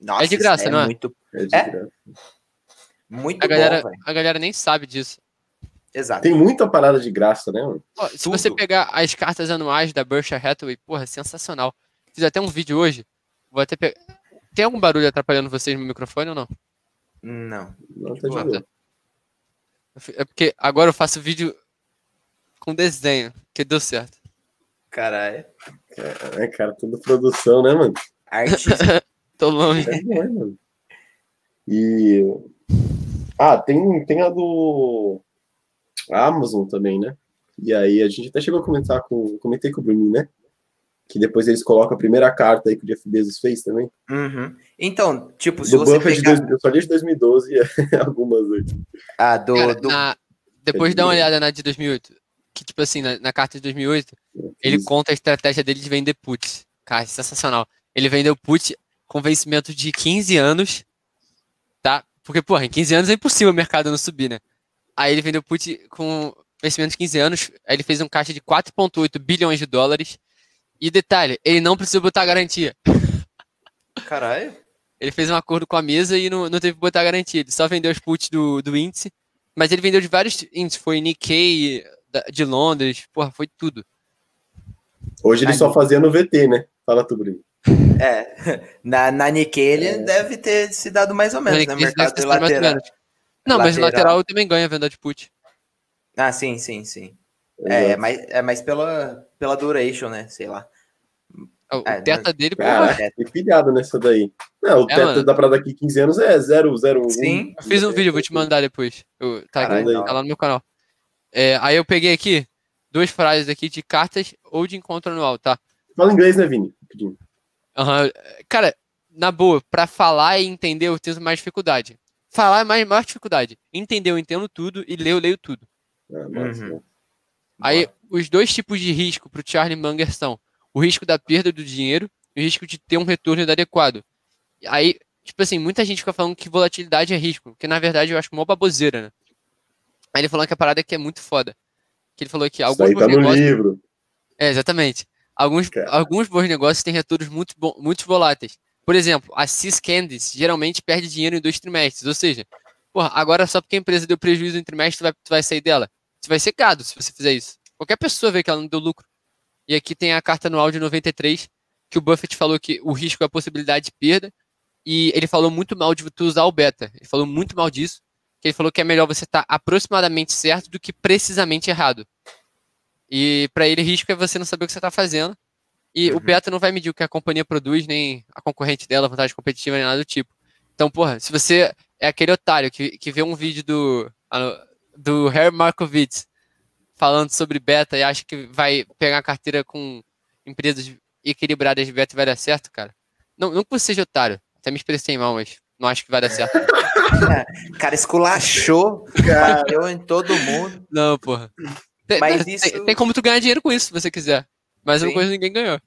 Nossa, é de graça, é não é? Muito... É de é? graça. Muito a galera, bom, A galera nem sabe disso. Exato. Tem muita parada de graça, né? Mano? Pô, se você pegar as cartas anuais da Berkshire Hathaway, porra, sensacional. Fiz até um vídeo hoje. Vou até pegar. Tem algum barulho atrapalhando vocês no microfone ou não? Não. Não, tá de tá. É porque agora eu faço vídeo com desenho, que deu certo. Caralho. É, é cara, tudo produção, né, mano? Artista. Tô longe. É bom, mano. E. Ah, tem, tem a do. Amazon também, né? E aí a gente até chegou a comentar com. Comentei com o Bruninho, né? Que depois eles colocam a primeira carta aí que o Jeff Bezos fez também. Uhum. Então, tipo, se do você. pegar... de dois, eu só li de 2012 algumas aí. Ah, do. Cara, do... Na... Depois é de dá uma olhada na de 2008 que, tipo assim, na, na, carta de 2008, ele conta a estratégia dele de vender puts. Cara, sensacional. Ele vendeu put com vencimento de 15 anos, tá? Porque, porra, em 15 anos é impossível o mercado não subir, né? Aí ele vendeu put com vencimento de 15 anos, aí ele fez um caixa de 4,8 bilhões de dólares. E detalhe, ele não precisou botar garantia. Caralho. Ele fez um acordo com a mesa e não, não teve que botar garantia. Ele só vendeu os puts do, do índice. Mas ele vendeu de vários índices. Foi Nikkei, de Londres, porra, foi tudo. Hoje ele só fazia no VT, né? Fala tu, Bruno. É, na, na ele é. deve ter se dado mais ou menos, na né? Mercado lateral. Não, lateral. mas lateral também ganha venda de put. Ah, sim, sim, sim. É, é, mais, é mais pela, pela duration, né? Sei lá. O é, né? teta dele, pô. Ah, é. pilhado nessa daí. Não, o é, teta dá pra daqui 15 anos é 001. Sim. Eu fiz um vídeo, vou te mandar depois. Eu, tá, Caralho, tá então. lá no meu canal. É, aí eu peguei aqui duas frases aqui de cartas ou de encontro anual, tá? Fala inglês, né, Vini? Uhum. Cara, na boa, para falar e entender eu tenho mais dificuldade. Falar é mais maior dificuldade. Entender eu entendo tudo e ler eu leio tudo. Ah, uhum. Aí os dois tipos de risco para o Charlie Munger são o risco da perda do dinheiro e o risco de ter um retorno inadequado. Aí, tipo assim, muita gente fica falando que volatilidade é risco, que na verdade eu acho uma baboseira, né? Aí ele falou que a parada que é muito foda. Que ele falou que alguns Isso aí tá no negócios... livro. É, exatamente. Alguns, alguns bons negócios têm retornos muito, muito voláteis. Por exemplo, a Cis Candice geralmente perde dinheiro em dois trimestres. Ou seja, porra, agora só porque a empresa deu prejuízo em trimestre, tu vai, tu vai sair dela. Você vai ser gado se você fizer isso. Qualquer pessoa vê que ela não deu lucro. E aqui tem a carta anual de 93, que o Buffett falou que o risco é a possibilidade de perda. E ele falou muito mal de tu usar o beta. Ele falou muito mal disso que ele falou que é melhor você estar tá aproximadamente certo do que precisamente errado. E para ele, risco é você não saber o que você está fazendo. E uhum. o Beto não vai medir o que a companhia produz, nem a concorrente dela, a vantagem competitiva, nem nada do tipo. Então, porra, se você é aquele otário que, que vê um vídeo do, do Harry Markowitz falando sobre beta e acha que vai pegar a carteira com empresas equilibradas de beta e vai dar certo, cara. Não, não que você seja otário. Até me expressei mal, mas não acho que vai dar certo. cara esculachou, cara. bateu em todo mundo. Não, porra. Tem, Mas tem, isso... tem, como tu ganhar dinheiro com isso, se você quiser. Mas uma coisa ninguém ganhou.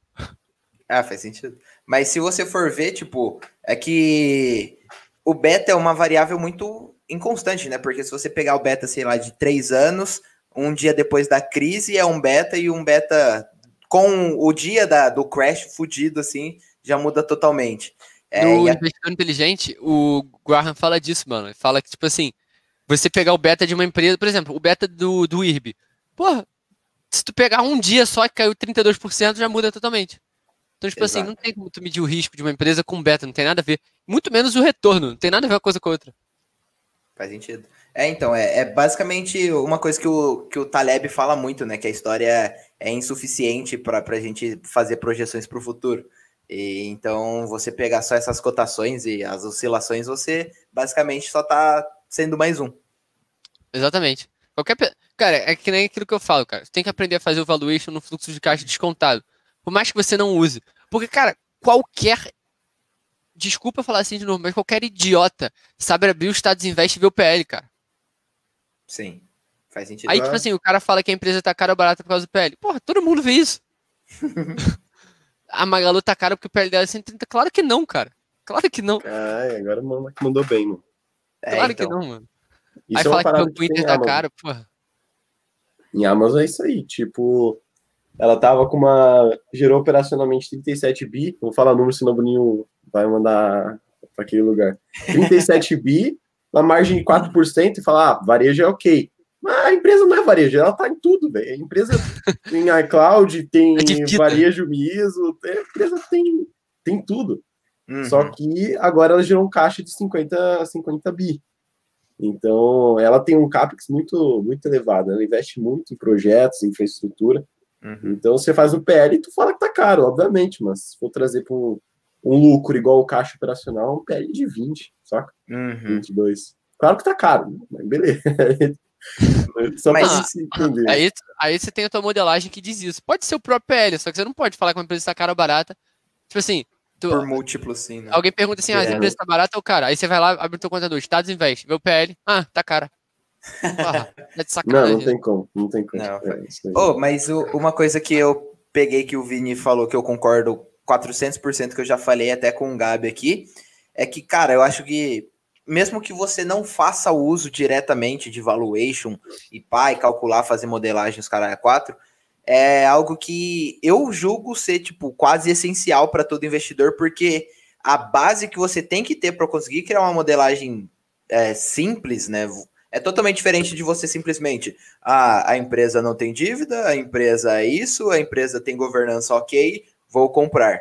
Ah, faz sentido. Mas se você for ver, tipo, é que o beta é uma variável muito inconstante, né? Porque se você pegar o beta, sei lá, de três anos, um dia depois da crise é um beta e um beta com o dia da, do crash fudido, assim, já muda totalmente. É, no a... Investidor Inteligente, o Graham fala disso, mano. Ele fala que, tipo assim, você pegar o beta de uma empresa, por exemplo, o beta do, do IRB. Porra, se tu pegar um dia só que caiu 32%, já muda totalmente. Então, tipo Exato. assim, não tem como tu medir o risco de uma empresa com beta, não tem nada a ver. Muito menos o retorno, não tem nada a ver uma coisa com a outra. Faz sentido. É, então, é, é, basicamente uma coisa que o, que o Taleb fala muito, né? Que a história é insuficiente para a gente fazer projeções para o futuro. E, então, você pegar só essas cotações e as oscilações, você basicamente só está sendo mais um. Exatamente. Qualquer pe... Cara, é que nem aquilo que eu falo, cara. Você tem que aprender a fazer o valuation no fluxo de caixa descontado. Por mais que você não use. Porque, cara, qualquer. Desculpa falar assim de novo, mas qualquer idiota sabe abrir o Status Invest e ver o PL, cara. Sim. Faz sentido. Aí, é. tipo assim, o cara fala que a empresa tá cara ou barata por causa do PL. Porra, todo mundo vê isso. a Magalu tá cara porque o PL dela é 130. Claro que não, cara. Claro que não. Ah, agora o mandou bem, mano. Claro é, então. que não, mano. Isso aí é falar que o Twitter tá caro, porra. Em Amazon é isso aí, tipo, ela tava com uma. gerou operacionalmente 37 bi. Vou falar número, senão o Boninho vai mandar para aquele lugar. 37 bi, uma margem de 4% e falar, ah, varejo é ok. Mas a empresa não é varejo, ela tá em tudo, velho. A empresa tem iCloud, tem é varejo mesmo, a empresa tem, tem tudo. Uhum. Só que agora ela gerou um caixa de 50, 50 bi. Então, ela tem um capex muito, muito elevado. Ela investe muito em projetos, em infraestrutura. Uhum. Então, você faz o PL e tu fala que tá caro, obviamente, mas se for trazer para um, um, lucro igual o caixa operacional, é um PL de 20, saca? Uhum. 22. Claro que tá caro, mas beleza. Só Mas, pra se entender. Aí, aí você tem a tua modelagem que diz isso. Pode ser o próprio PL, só que você não pode falar que uma empresa está cara ou barata. Tipo assim. Tu, Por múltiplo, sim. Né? Alguém pergunta assim: ah, é. empresa está barata ou cara? Aí você vai lá, abre o teu contador, Estados Invest, vê o PL. Ah, tá cara. Porra, é de sacanagem. Não, não tem como, não tem como. Não, é, oh, mas o, uma coisa que eu peguei que o Vini falou que eu concordo 400% que eu já falei até com o Gabi aqui, é que, cara, eu acho que mesmo que você não faça o uso diretamente de valuation e pai calcular, fazer modelagem os caralho quatro, é algo que eu julgo ser tipo quase essencial para todo investidor, porque a base que você tem que ter para conseguir criar uma modelagem é, simples, né? É totalmente diferente de você simplesmente ah, a empresa não tem dívida, a empresa é isso, a empresa tem governança ok, vou comprar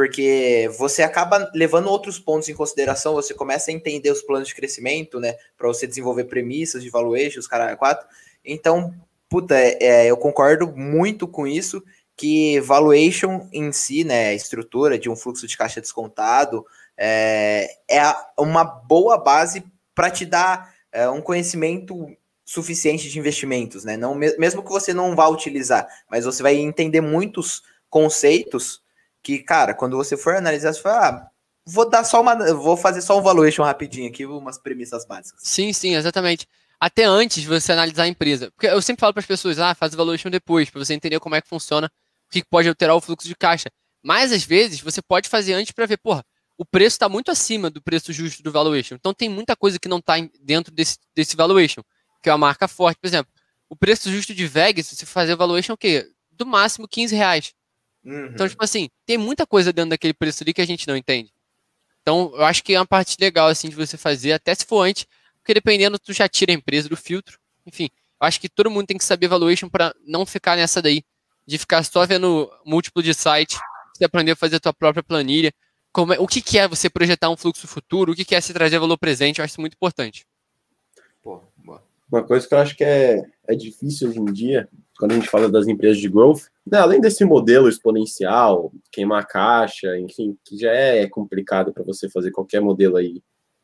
porque você acaba levando outros pontos em consideração, você começa a entender os planos de crescimento, né, para você desenvolver premissas de valuation, os caras quatro. Então, puta, é, é, eu concordo muito com isso que valuation em si, né, estrutura de um fluxo de caixa descontado, é, é uma boa base para te dar é, um conhecimento suficiente de investimentos, né? Não mesmo que você não vá utilizar, mas você vai entender muitos conceitos que, cara, quando você for analisar, você fala, ah, vou dar só uma. Vou fazer só um valuation rapidinho aqui, umas premissas básicas. Sim, sim, exatamente. Até antes de você analisar a empresa. Porque eu sempre falo para as pessoas, ah, faz o valuation depois, para você entender como é que funciona, o que pode alterar o fluxo de caixa. Mas às vezes você pode fazer antes para ver, porra, o preço está muito acima do preço justo do valuation. Então tem muita coisa que não está dentro desse, desse valuation, que é uma marca forte. Por exemplo, o preço justo de VEG, se você fazer valuation, é o quê? Do máximo 15 reais. Então, uhum. Então, tipo assim, tem muita coisa dentro daquele preço ali que a gente não entende. Então, eu acho que é uma parte legal, assim, de você fazer, até se for antes, porque dependendo, tu já tira a empresa do filtro. Enfim, eu acho que todo mundo tem que saber valuation para não ficar nessa daí, de ficar só vendo múltiplo de site, você aprender a fazer a tua própria planilha. Como é, o que, que é você projetar um fluxo futuro, o que, que é se trazer valor presente, eu acho isso muito importante. Pô, boa. Uma coisa que eu acho que é, é difícil hoje em dia, quando a gente fala das empresas de growth, né, além desse modelo exponencial, queimar caixa, enfim, que já é complicado para você fazer qualquer modelo aí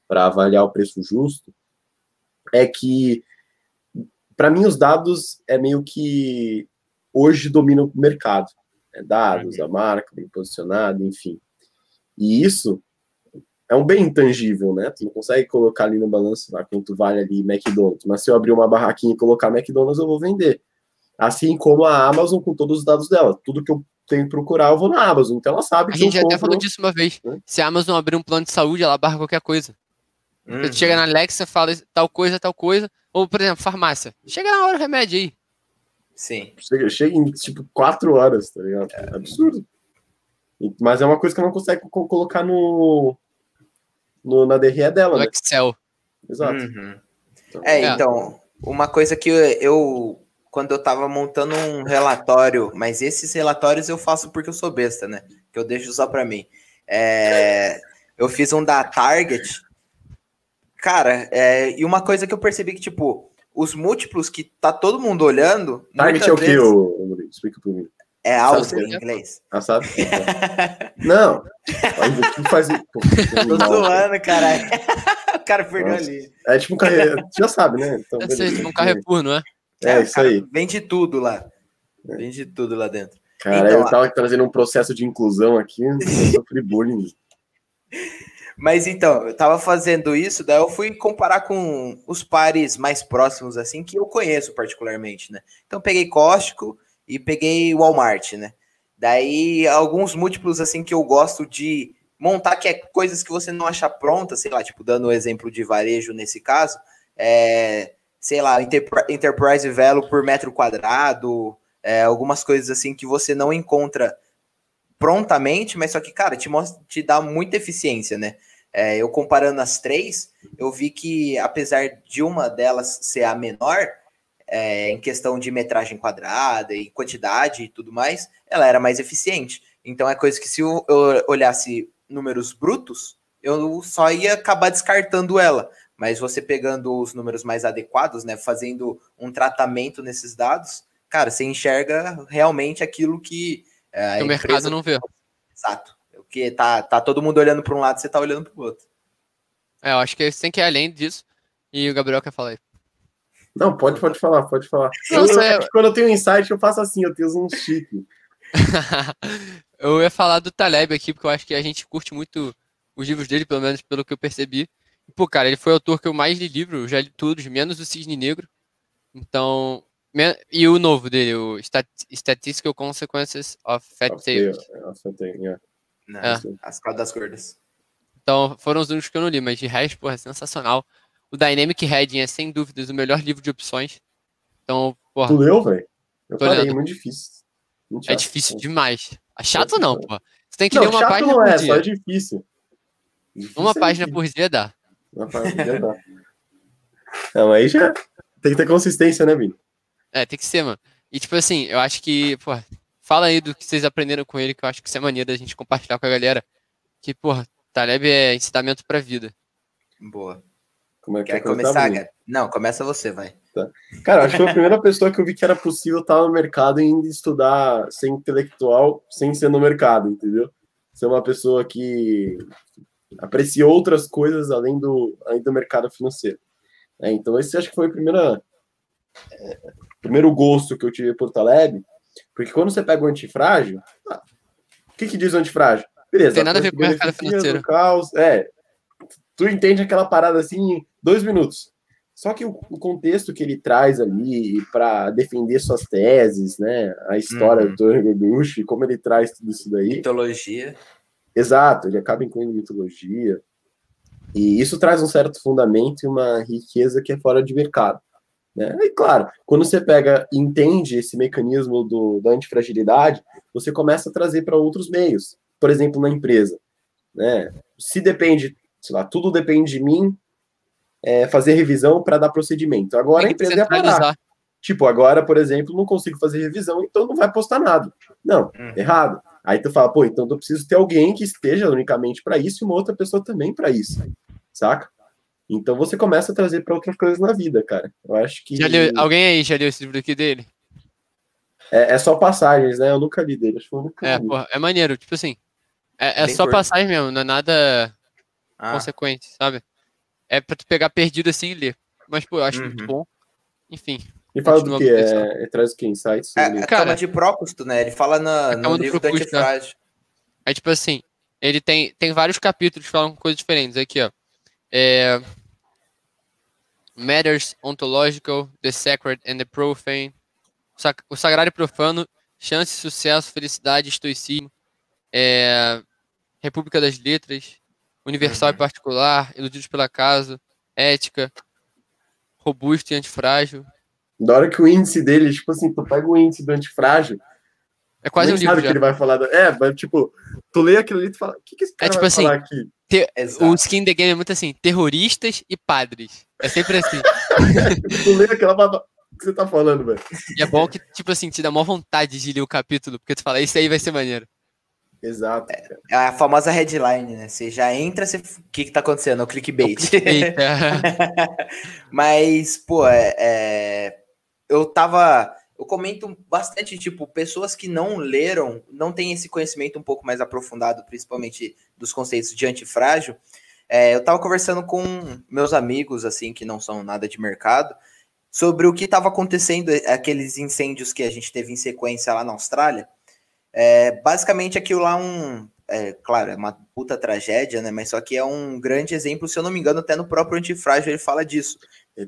para avaliar o preço justo, é que para mim os dados é meio que hoje dominam o mercado. Né? Dados, uhum. a marca, bem posicionada, enfim. E isso é um bem intangível, né? Tu não consegue colocar ali no balanço ah, quanto vale ali McDonald's. Mas se eu abrir uma barraquinha e colocar McDonald's, eu vou vender. Assim como a Amazon com todos os dados dela. Tudo que eu tenho que procurar, eu vou na Amazon. Então ela sabe que. A gente até compro... falou disso uma vez. Né? Se a Amazon abrir um plano de saúde, ela barra qualquer coisa. Uhum. Você chega na Alexa, fala tal coisa, tal coisa. Ou, por exemplo, farmácia. Chega na hora o remédio aí. Sim. Chega, chega em tipo quatro horas, tá ligado? É, absurdo. Mas é uma coisa que ela não consegue colocar no, no na DRE dela. No né? Excel. Exato. Uhum. Então, é, é. então, uma coisa que eu quando eu estava montando um relatório, mas esses relatórios eu faço porque eu sou besta, né? Que eu deixo só para mim. É, eu fiz um da Target. Cara, é, e uma coisa que eu percebi que, tipo, os múltiplos que tá todo mundo olhando. Target é o vezes... que, Explica pra mim. É alvo em inglês. Ah, sabe? Não. Faz... Tô zoando, caralho. o cara perdeu ali. É tipo um carreira. Já sabe, né? Então, é sei, tipo um carrefour, não é? É, é isso aí. Vende tudo lá. É. Vende tudo lá dentro. Cara, então, eu tava trazendo um processo de inclusão aqui, sofri bullying. Mas então, eu tava fazendo isso, daí eu fui comparar com os pares mais próximos, assim, que eu conheço particularmente, né? Então, peguei Cóstico e peguei Walmart, né? Daí, alguns múltiplos, assim, que eu gosto de montar, que é coisas que você não acha pronta, sei lá, tipo, dando o um exemplo de varejo nesse caso, é sei lá, Enterprise Velo por metro quadrado, é, algumas coisas assim que você não encontra prontamente, mas só que, cara, te, mostra, te dá muita eficiência, né? É, eu comparando as três, eu vi que apesar de uma delas ser a menor, é, em questão de metragem quadrada e quantidade e tudo mais, ela era mais eficiente. Então é coisa que se eu olhasse números brutos, eu só ia acabar descartando ela. Mas você pegando os números mais adequados, né, fazendo um tratamento nesses dados, cara, você enxerga realmente aquilo que, é, que o mercado não vê. Exato. O que tá, tá todo mundo olhando para um lado, você tá olhando para o outro. É, eu acho que tem que ir além disso. E o Gabriel quer falar aí. Não, pode, pode falar, pode falar. Eu, eu, é... Quando eu tenho um insight, eu faço assim, eu tenho um chip. eu ia falar do Taleb aqui, porque eu acho que a gente curte muito os livros dele, pelo menos pelo que eu percebi. Pô, cara, ele foi o autor que eu mais li livro, eu já li todos, menos o Cisne Negro. Então. E o novo dele, o Statistical Consequences of Fat Tales. É, yeah. É. As cordas. das gordas. Então, foram os únicos que eu não li, mas de resto, porra, é sensacional. O Dynamic Heading é, sem dúvidas, o melhor livro de opções. Então, porra. Tu leu, velho? Eu falei, lendo. é muito difícil. Muito é difícil demais. É chato não, pô. Você tem que não, ler uma página não é, por é dia. Só é difícil. difícil uma é página difícil. por dia dá. Dá Não, é, aí já tem que ter consistência, né, Vini? É, tem que ser, mano. E tipo assim, eu acho que, pô, fala aí do que vocês aprenderam com ele, que eu acho que isso é maneira da gente compartilhar com a galera. Que, pô, Taleb é ensinamento pra vida. Boa. Como é que Quer é, é começar, tá Não, começa você, vai. Tá. Cara, acho que foi a primeira pessoa que eu vi que era possível estar no mercado e estudar ser intelectual sem ser no mercado, entendeu? Ser uma pessoa que aprecie outras coisas além do, além do mercado financeiro. É, então, esse acho que foi o é, primeiro gosto que eu tive por Taleb, porque quando você pega o antifrágil, ah, o que, que diz o antifrágil? Beleza, tem nada a ver com o mercado financeiro. Caos, é, tu entende aquela parada assim em dois minutos. Só que o, o contexto que ele traz ali para defender suas teses, né, a história uhum. do Torre Godush, como ele traz tudo isso daí. Mitologia. Exato, ele acaba incluindo mitologia. E isso traz um certo fundamento e uma riqueza que é fora de mercado. Né? E claro, quando você pega entende esse mecanismo do, da antifragilidade, você começa a trazer para outros meios. Por exemplo, na empresa. Né? Se depende, sei lá, tudo depende de mim é, fazer revisão para dar procedimento. Agora a empresa ia é parar. Tipo, agora, por exemplo, não consigo fazer revisão, então não vai postar nada. Não, hum. errado. Aí tu fala, pô, então eu preciso ter alguém que esteja unicamente para isso e uma outra pessoa também para isso, saca? Então você começa a trazer para outras coisas na vida, cara. Eu acho que. Leu, alguém aí já leu esse livro aqui dele? É, é, só passagens, né? Eu nunca li dele. Acho que eu nunca é, li. Porra, é maneiro, tipo assim. É, é só passagem mesmo, não é nada ah. consequente, sabe? É pra tu pegar perdido assim e ler. Mas, pô, eu acho uhum. muito bom. Enfim, e fala do que é, traz o que? Insights? Sobre... É, é a cara, de Prócusto, né? Ele fala na, é no livro da Antifrágil. É tipo assim, ele tem, tem vários capítulos que falam coisas diferentes. Aqui, ó. É... Matters Ontological, The Sacred and the Profane. O, sagrário o Sagrado e Profano, Chance, Sucesso, Felicidade, Estoicismo. É... República das Letras, Universal uhum. e Particular, Iludidos pela Casa, Ética, Robusto e Antifrágil, da hora que o índice dele, tipo assim, tu pega o índice do antifrágil. É quase um livro. sabe que ele vai falar. Da... É, mas tipo, tu lê aquilo ali e tu fala, o que, que esse é cara é, tipo vai assim, falar aqui? Te... O skin the game é muito assim, terroristas e padres. É sempre assim. tu lê aquela baba. O que você tá falando, velho? E é bom que, tipo assim, te dá maior vontade de ler o capítulo, porque tu fala, isso aí vai ser maneiro. Exato. É, é a famosa headline, né? Você já entra, você... o que que tá acontecendo? É o clickbait. O clickbait. Mas, pô, é... é eu tava. Eu comento bastante, tipo, pessoas que não leram, não têm esse conhecimento um pouco mais aprofundado, principalmente dos conceitos de antifrágil. É, eu tava conversando com meus amigos, assim, que não são nada de mercado, sobre o que estava acontecendo, é, aqueles incêndios que a gente teve em sequência lá na Austrália. É, basicamente, aquilo lá é um. É, claro, é uma puta tragédia, né? Mas só que é um grande exemplo, se eu não me engano, até no próprio Antifrágil ele fala disso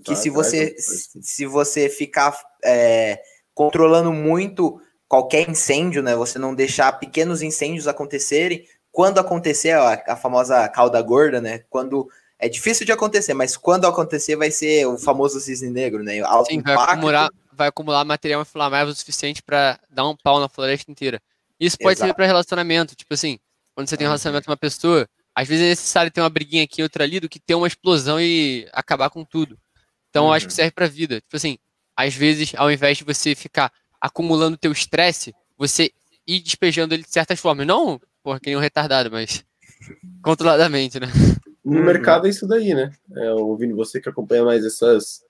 que se, é, você, se você ficar é, controlando muito qualquer incêndio, né? Você não deixar pequenos incêndios acontecerem. Quando acontecer, ó, a famosa cauda gorda, né? Quando é difícil de acontecer, mas quando acontecer vai ser o famoso cisne negro, né? Alto Sim, vai acumular, vai acumular, material inflamável o suficiente para dar um pau na floresta inteira. Isso pode Exato. ser para relacionamento, tipo assim, quando você tem um uhum. relacionamento com uma pessoa, às vezes é necessário ter uma briguinha aqui outra ali do que ter uma explosão e acabar com tudo. Então uhum. eu acho que uhum. serve pra vida. Tipo assim, às vezes, ao invés de você ficar acumulando teu estresse, você ir despejando ele de certas formas. Não, porra, que nem um retardado, mas controladamente, né? No uhum. mercado é isso daí, né? É, ouvindo você que acompanha mais essas.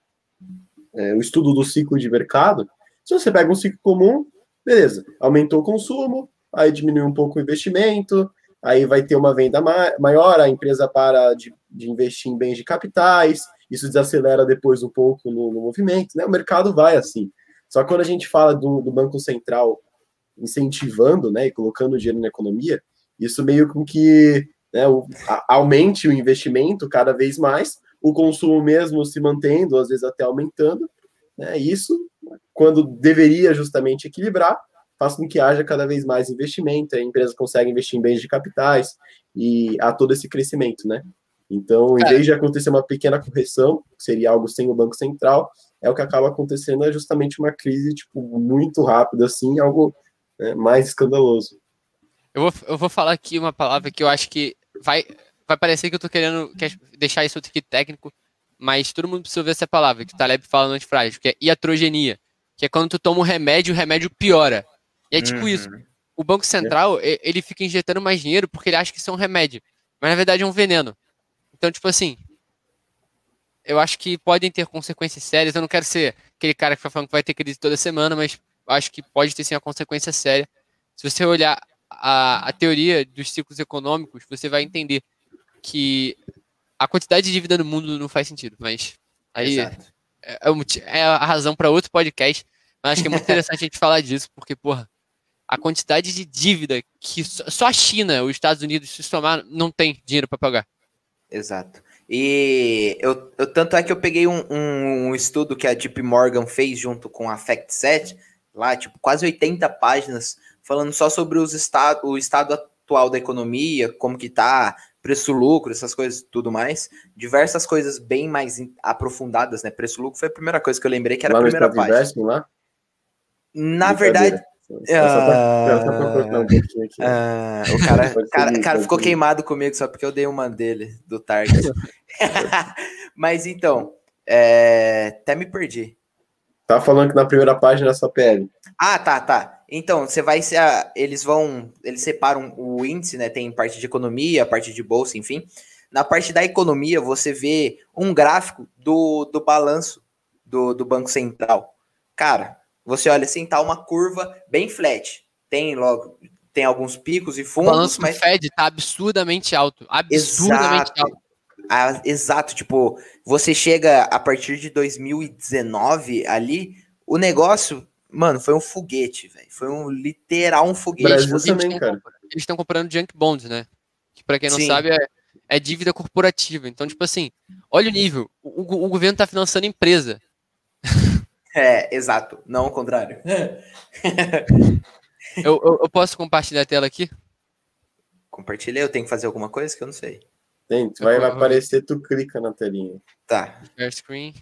É, o estudo do ciclo de mercado. Se você pega um ciclo comum, beleza, aumentou o consumo, aí diminui um pouco o investimento, aí vai ter uma venda ma maior, a empresa para de, de investir em bens de capitais, isso desacelera depois um pouco no, no movimento, né? O mercado vai assim. Só que quando a gente fala do, do Banco Central incentivando, né, e colocando dinheiro na economia, isso meio com que né, o, a, aumente o investimento cada vez mais, o consumo mesmo se mantendo, às vezes até aumentando, né? Isso, quando deveria justamente equilibrar, faz com que haja cada vez mais investimento, a empresa consegue investir em bens de capitais e há todo esse crescimento, né? Então, em é. vez de acontecer uma pequena correção, que seria algo sem o Banco Central, é o que acaba acontecendo é justamente uma crise tipo muito rápida assim, algo né, mais escandaloso. Eu vou, eu vou falar aqui uma palavra que eu acho que vai vai parecer que eu tô querendo deixar isso aqui técnico, mas todo mundo precisa ver essa palavra que o Taleb fala no antifrágil, que é iatrogenia, que é quando tu toma um remédio, o remédio piora. E é tipo uhum. isso. O Banco Central, é. ele fica injetando mais dinheiro porque ele acha que isso é um remédio, mas na verdade é um veneno. Então, tipo assim, eu acho que podem ter consequências sérias. Eu não quero ser aquele cara que está falando que vai ter crise toda semana, mas acho que pode ter sim uma consequência séria. Se você olhar a, a teoria dos ciclos econômicos, você vai entender que a quantidade de dívida no mundo não faz sentido, mas aí é, é, é, a razão para outro podcast. Mas acho que é muito interessante a gente falar disso, porque, porra, a quantidade de dívida que só a China, os Estados Unidos se somar, não tem dinheiro para pagar. Exato. E eu, eu, tanto é que eu peguei um, um, um, estudo que a Deep Morgan fez junto com a FactSet, lá, tipo, quase 80 páginas, falando só sobre os estado, o estado atual da economia, como que tá, preço-lucro, essas coisas tudo mais. Diversas coisas bem mais aprofundadas, né? Preço-lucro foi a primeira coisa que eu lembrei que era lá a primeira página. lá? Na verdade, é, é, é, o cara, cara, cara ficou queimado comigo só porque eu dei uma dele, do Target. Mas então, é... até me perdi. Tá falando que na primeira página é só PL. Ah, tá, tá. Então, você vai ser. Eles vão. Eles separam o índice, né? Tem parte de economia, parte de bolsa, enfim. Na parte da economia, você vê um gráfico do, do balanço do, do Banco Central. Cara, você olha assim, tá uma curva bem flat. Tem logo, tem alguns picos e fundos. O balanço mas... do Fed tá absurdamente alto. Absurdamente exato. alto. Ah, exato, tipo, você chega a partir de 2019 ali, o negócio, mano, foi um foguete, velho. Foi um literal um foguete. você eles também, cara. Eles estão comprando junk bonds, né? Que pra quem não Sim. sabe é, é, dívida corporativa. Então, tipo assim, olha o nível. O, o, o governo tá financiando empresa. É, exato. Não o contrário. eu, eu, eu, posso compartilhar a tela aqui? Compartilhei, eu tenho que fazer alguma coisa que eu não sei. Tem, vai, aparecer, tu clica na telinha. Tá. Share screen.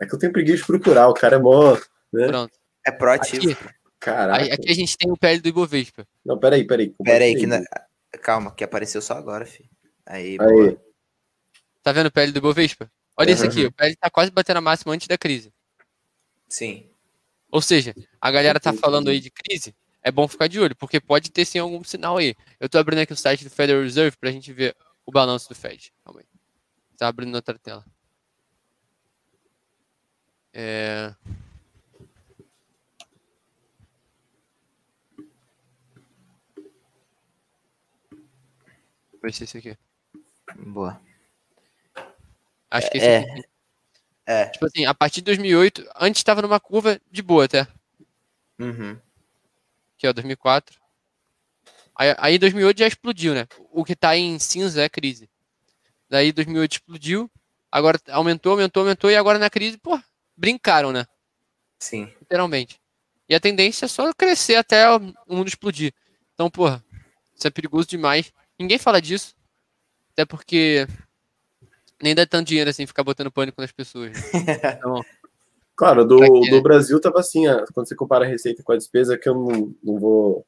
É que eu tenho preguiça de procurar, o cara é mó. Né? Pronto. É proativo. Aqui. Caraca. Aqui a gente tem o PL do Ibovespa. Não, peraí, peraí. Peraí, assim? que na... calma, que apareceu só agora, filho. Aí, aí. Tá vendo o PL do Ibovespa? Olha uhum. isso aqui, o PL tá quase batendo a máxima antes da crise. Sim. Ou seja, a galera tá falando aí de crise, é bom ficar de olho, porque pode ter sim algum sinal aí. Eu tô abrindo aqui o site do Federal Reserve pra gente ver o balanço do Fed. Calma aí. Tá abrindo outra tela. É... Vai ser é esse aqui. Boa. Acho que é. é esse é. Tipo assim, a partir de 2008, antes estava numa curva de boa até. Uhum. Que é 2004. Aí, aí 2008 já explodiu, né? O que está em cinza é crise. Daí 2008 explodiu, agora aumentou, aumentou, aumentou, e agora na crise, pô, brincaram, né? Sim. Literalmente. E a tendência é só crescer até o mundo explodir. Então, porra, isso é perigoso demais. Ninguém fala disso. Até porque nem dá tanto dinheiro assim, ficar botando pânico nas pessoas. Né? Então, claro, do, do né? Brasil tava assim, quando você compara a receita com a despesa, que eu não, não vou.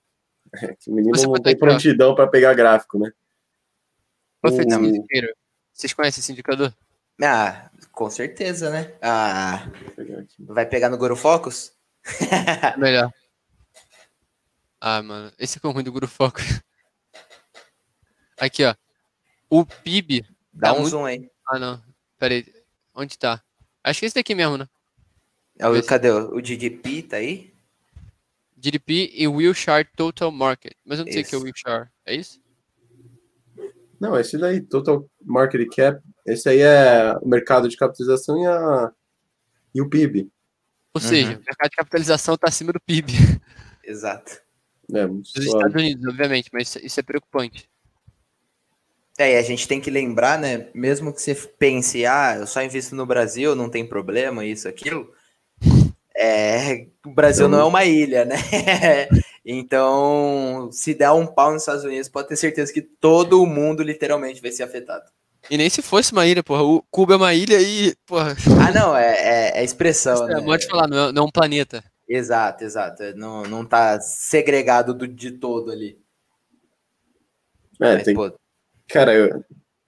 que o menino você não tem prontidão para pegar gráfico, né? Profeta um... vocês conhecem esse indicador? Ah, com certeza, né? Ah, vai pegar no Guru Focus? Melhor. Ah, mano, esse é o ruim do Guru Focus. Aqui, ó. O PIB. Dá tá um muito... zoom aí. Ah, não. Peraí. Onde tá? Acho que é esse daqui mesmo, né? É o, cadê? O GDP tá aí? GDP e Wilshire Total Market. Mas eu não sei o que é o Wilshire. É isso? Não, é esse daí, Total Market Cap. Esse aí é o mercado de capitalização e, a, e o PIB. Ou uhum. seja, o mercado de capitalização está acima do PIB. Exato. É, Dos Estados Unidos, obviamente, mas isso é preocupante. É, e a gente tem que lembrar, né? Mesmo que você pense, ah, eu só invisto no Brasil, não tem problema, isso, aquilo. É, o Brasil então... não é uma ilha, né? então, se der um pau nos Estados Unidos, pode ter certeza que todo mundo literalmente vai ser afetado. E nem se fosse uma ilha, porra. O Cuba é uma ilha e, porra. Ah, não, é, é, é expressão. É, né? Pode falar, não é, não é um planeta. Exato, exato. É, não, não tá segregado do, de todo ali. É, Mas, tem, pô, Cara, eu,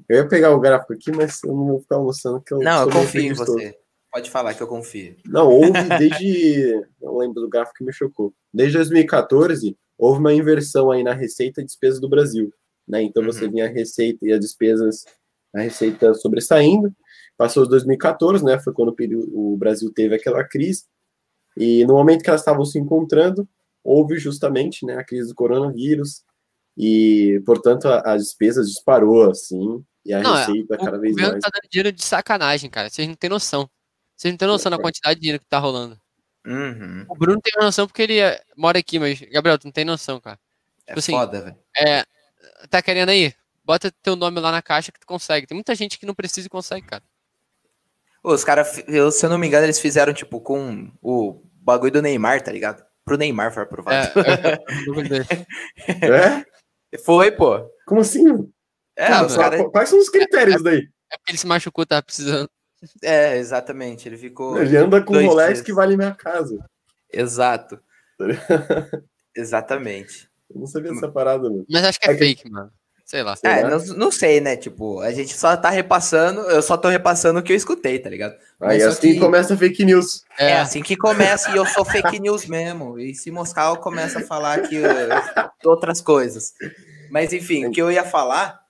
eu ia pegar o gráfico aqui, mas eu não vou ficar mostrando que eu. Não, eu confio em você. Pode falar que eu confio. Não, houve desde. eu lembro do gráfico que me chocou. Desde 2014, houve uma inversão aí na receita e despesa do Brasil. Né? Então uhum. você vinha a receita e as despesas, a receita sobressaindo. Passou os 2014, né? Foi quando o, o Brasil teve aquela crise. E no momento que elas estavam se encontrando, houve justamente né, a crise do coronavírus, e, portanto, as despesas disparou, assim, e a não, é, receita o cada vez mais... O tá dando dinheiro de sacanagem, cara, vocês não têm noção. Vocês não têm noção é, da quantidade de dinheiro que tá rolando. Uhum. O Bruno tem noção porque ele é, mora aqui, mas, Gabriel, tu não tem noção, cara. É tipo assim, foda, velho. É, tá querendo aí? Bota teu nome lá na caixa que tu consegue. Tem muita gente que não precisa e consegue, cara. Os caras, se eu não me engano, eles fizeram, tipo, com o bagulho do Neymar, tá ligado? Pro Neymar, foi aprovado. É, é, é, foi, pô. Como assim? É, Quais são os critérios é, é, daí? É porque ele se machucou, tava precisando. É, exatamente. Ele ficou. Ele anda com um Rolex que vale minha casa. Exato. exatamente. Eu não sabia hum. dessa parada, mano. Mas acho que é, é fake, que... mano. Sei lá. Sei é, lá. Não, não, sei, né? Tipo, a gente só tá repassando, eu só tô repassando o que eu escutei, tá ligado? Aí Mas assim que... começa fake news. É. é, assim que começa, e eu sou fake news mesmo. E se Moscal começa a falar que outras coisas. Mas enfim, o que eu ia falar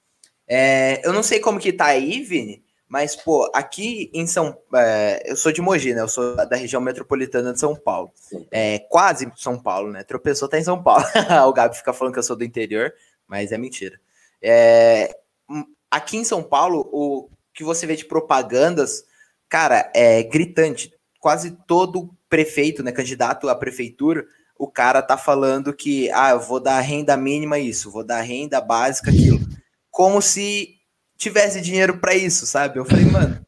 é, eu não sei como que tá aí, Vini, mas, pô, aqui em São... É, eu sou de Mogi, né? Eu sou da região metropolitana de São Paulo. É, quase São Paulo, né? Tropeçou, tá em São Paulo. o Gabi fica falando que eu sou do interior, mas é mentira. É, hum, aqui em São Paulo, o que você vê de propagandas, cara, é gritante. Quase todo prefeito, né, candidato à prefeitura, o cara tá falando que, ah, eu vou dar renda mínima isso, vou dar renda básica aquilo. Como se tivesse dinheiro para isso, sabe? Eu falei, mano,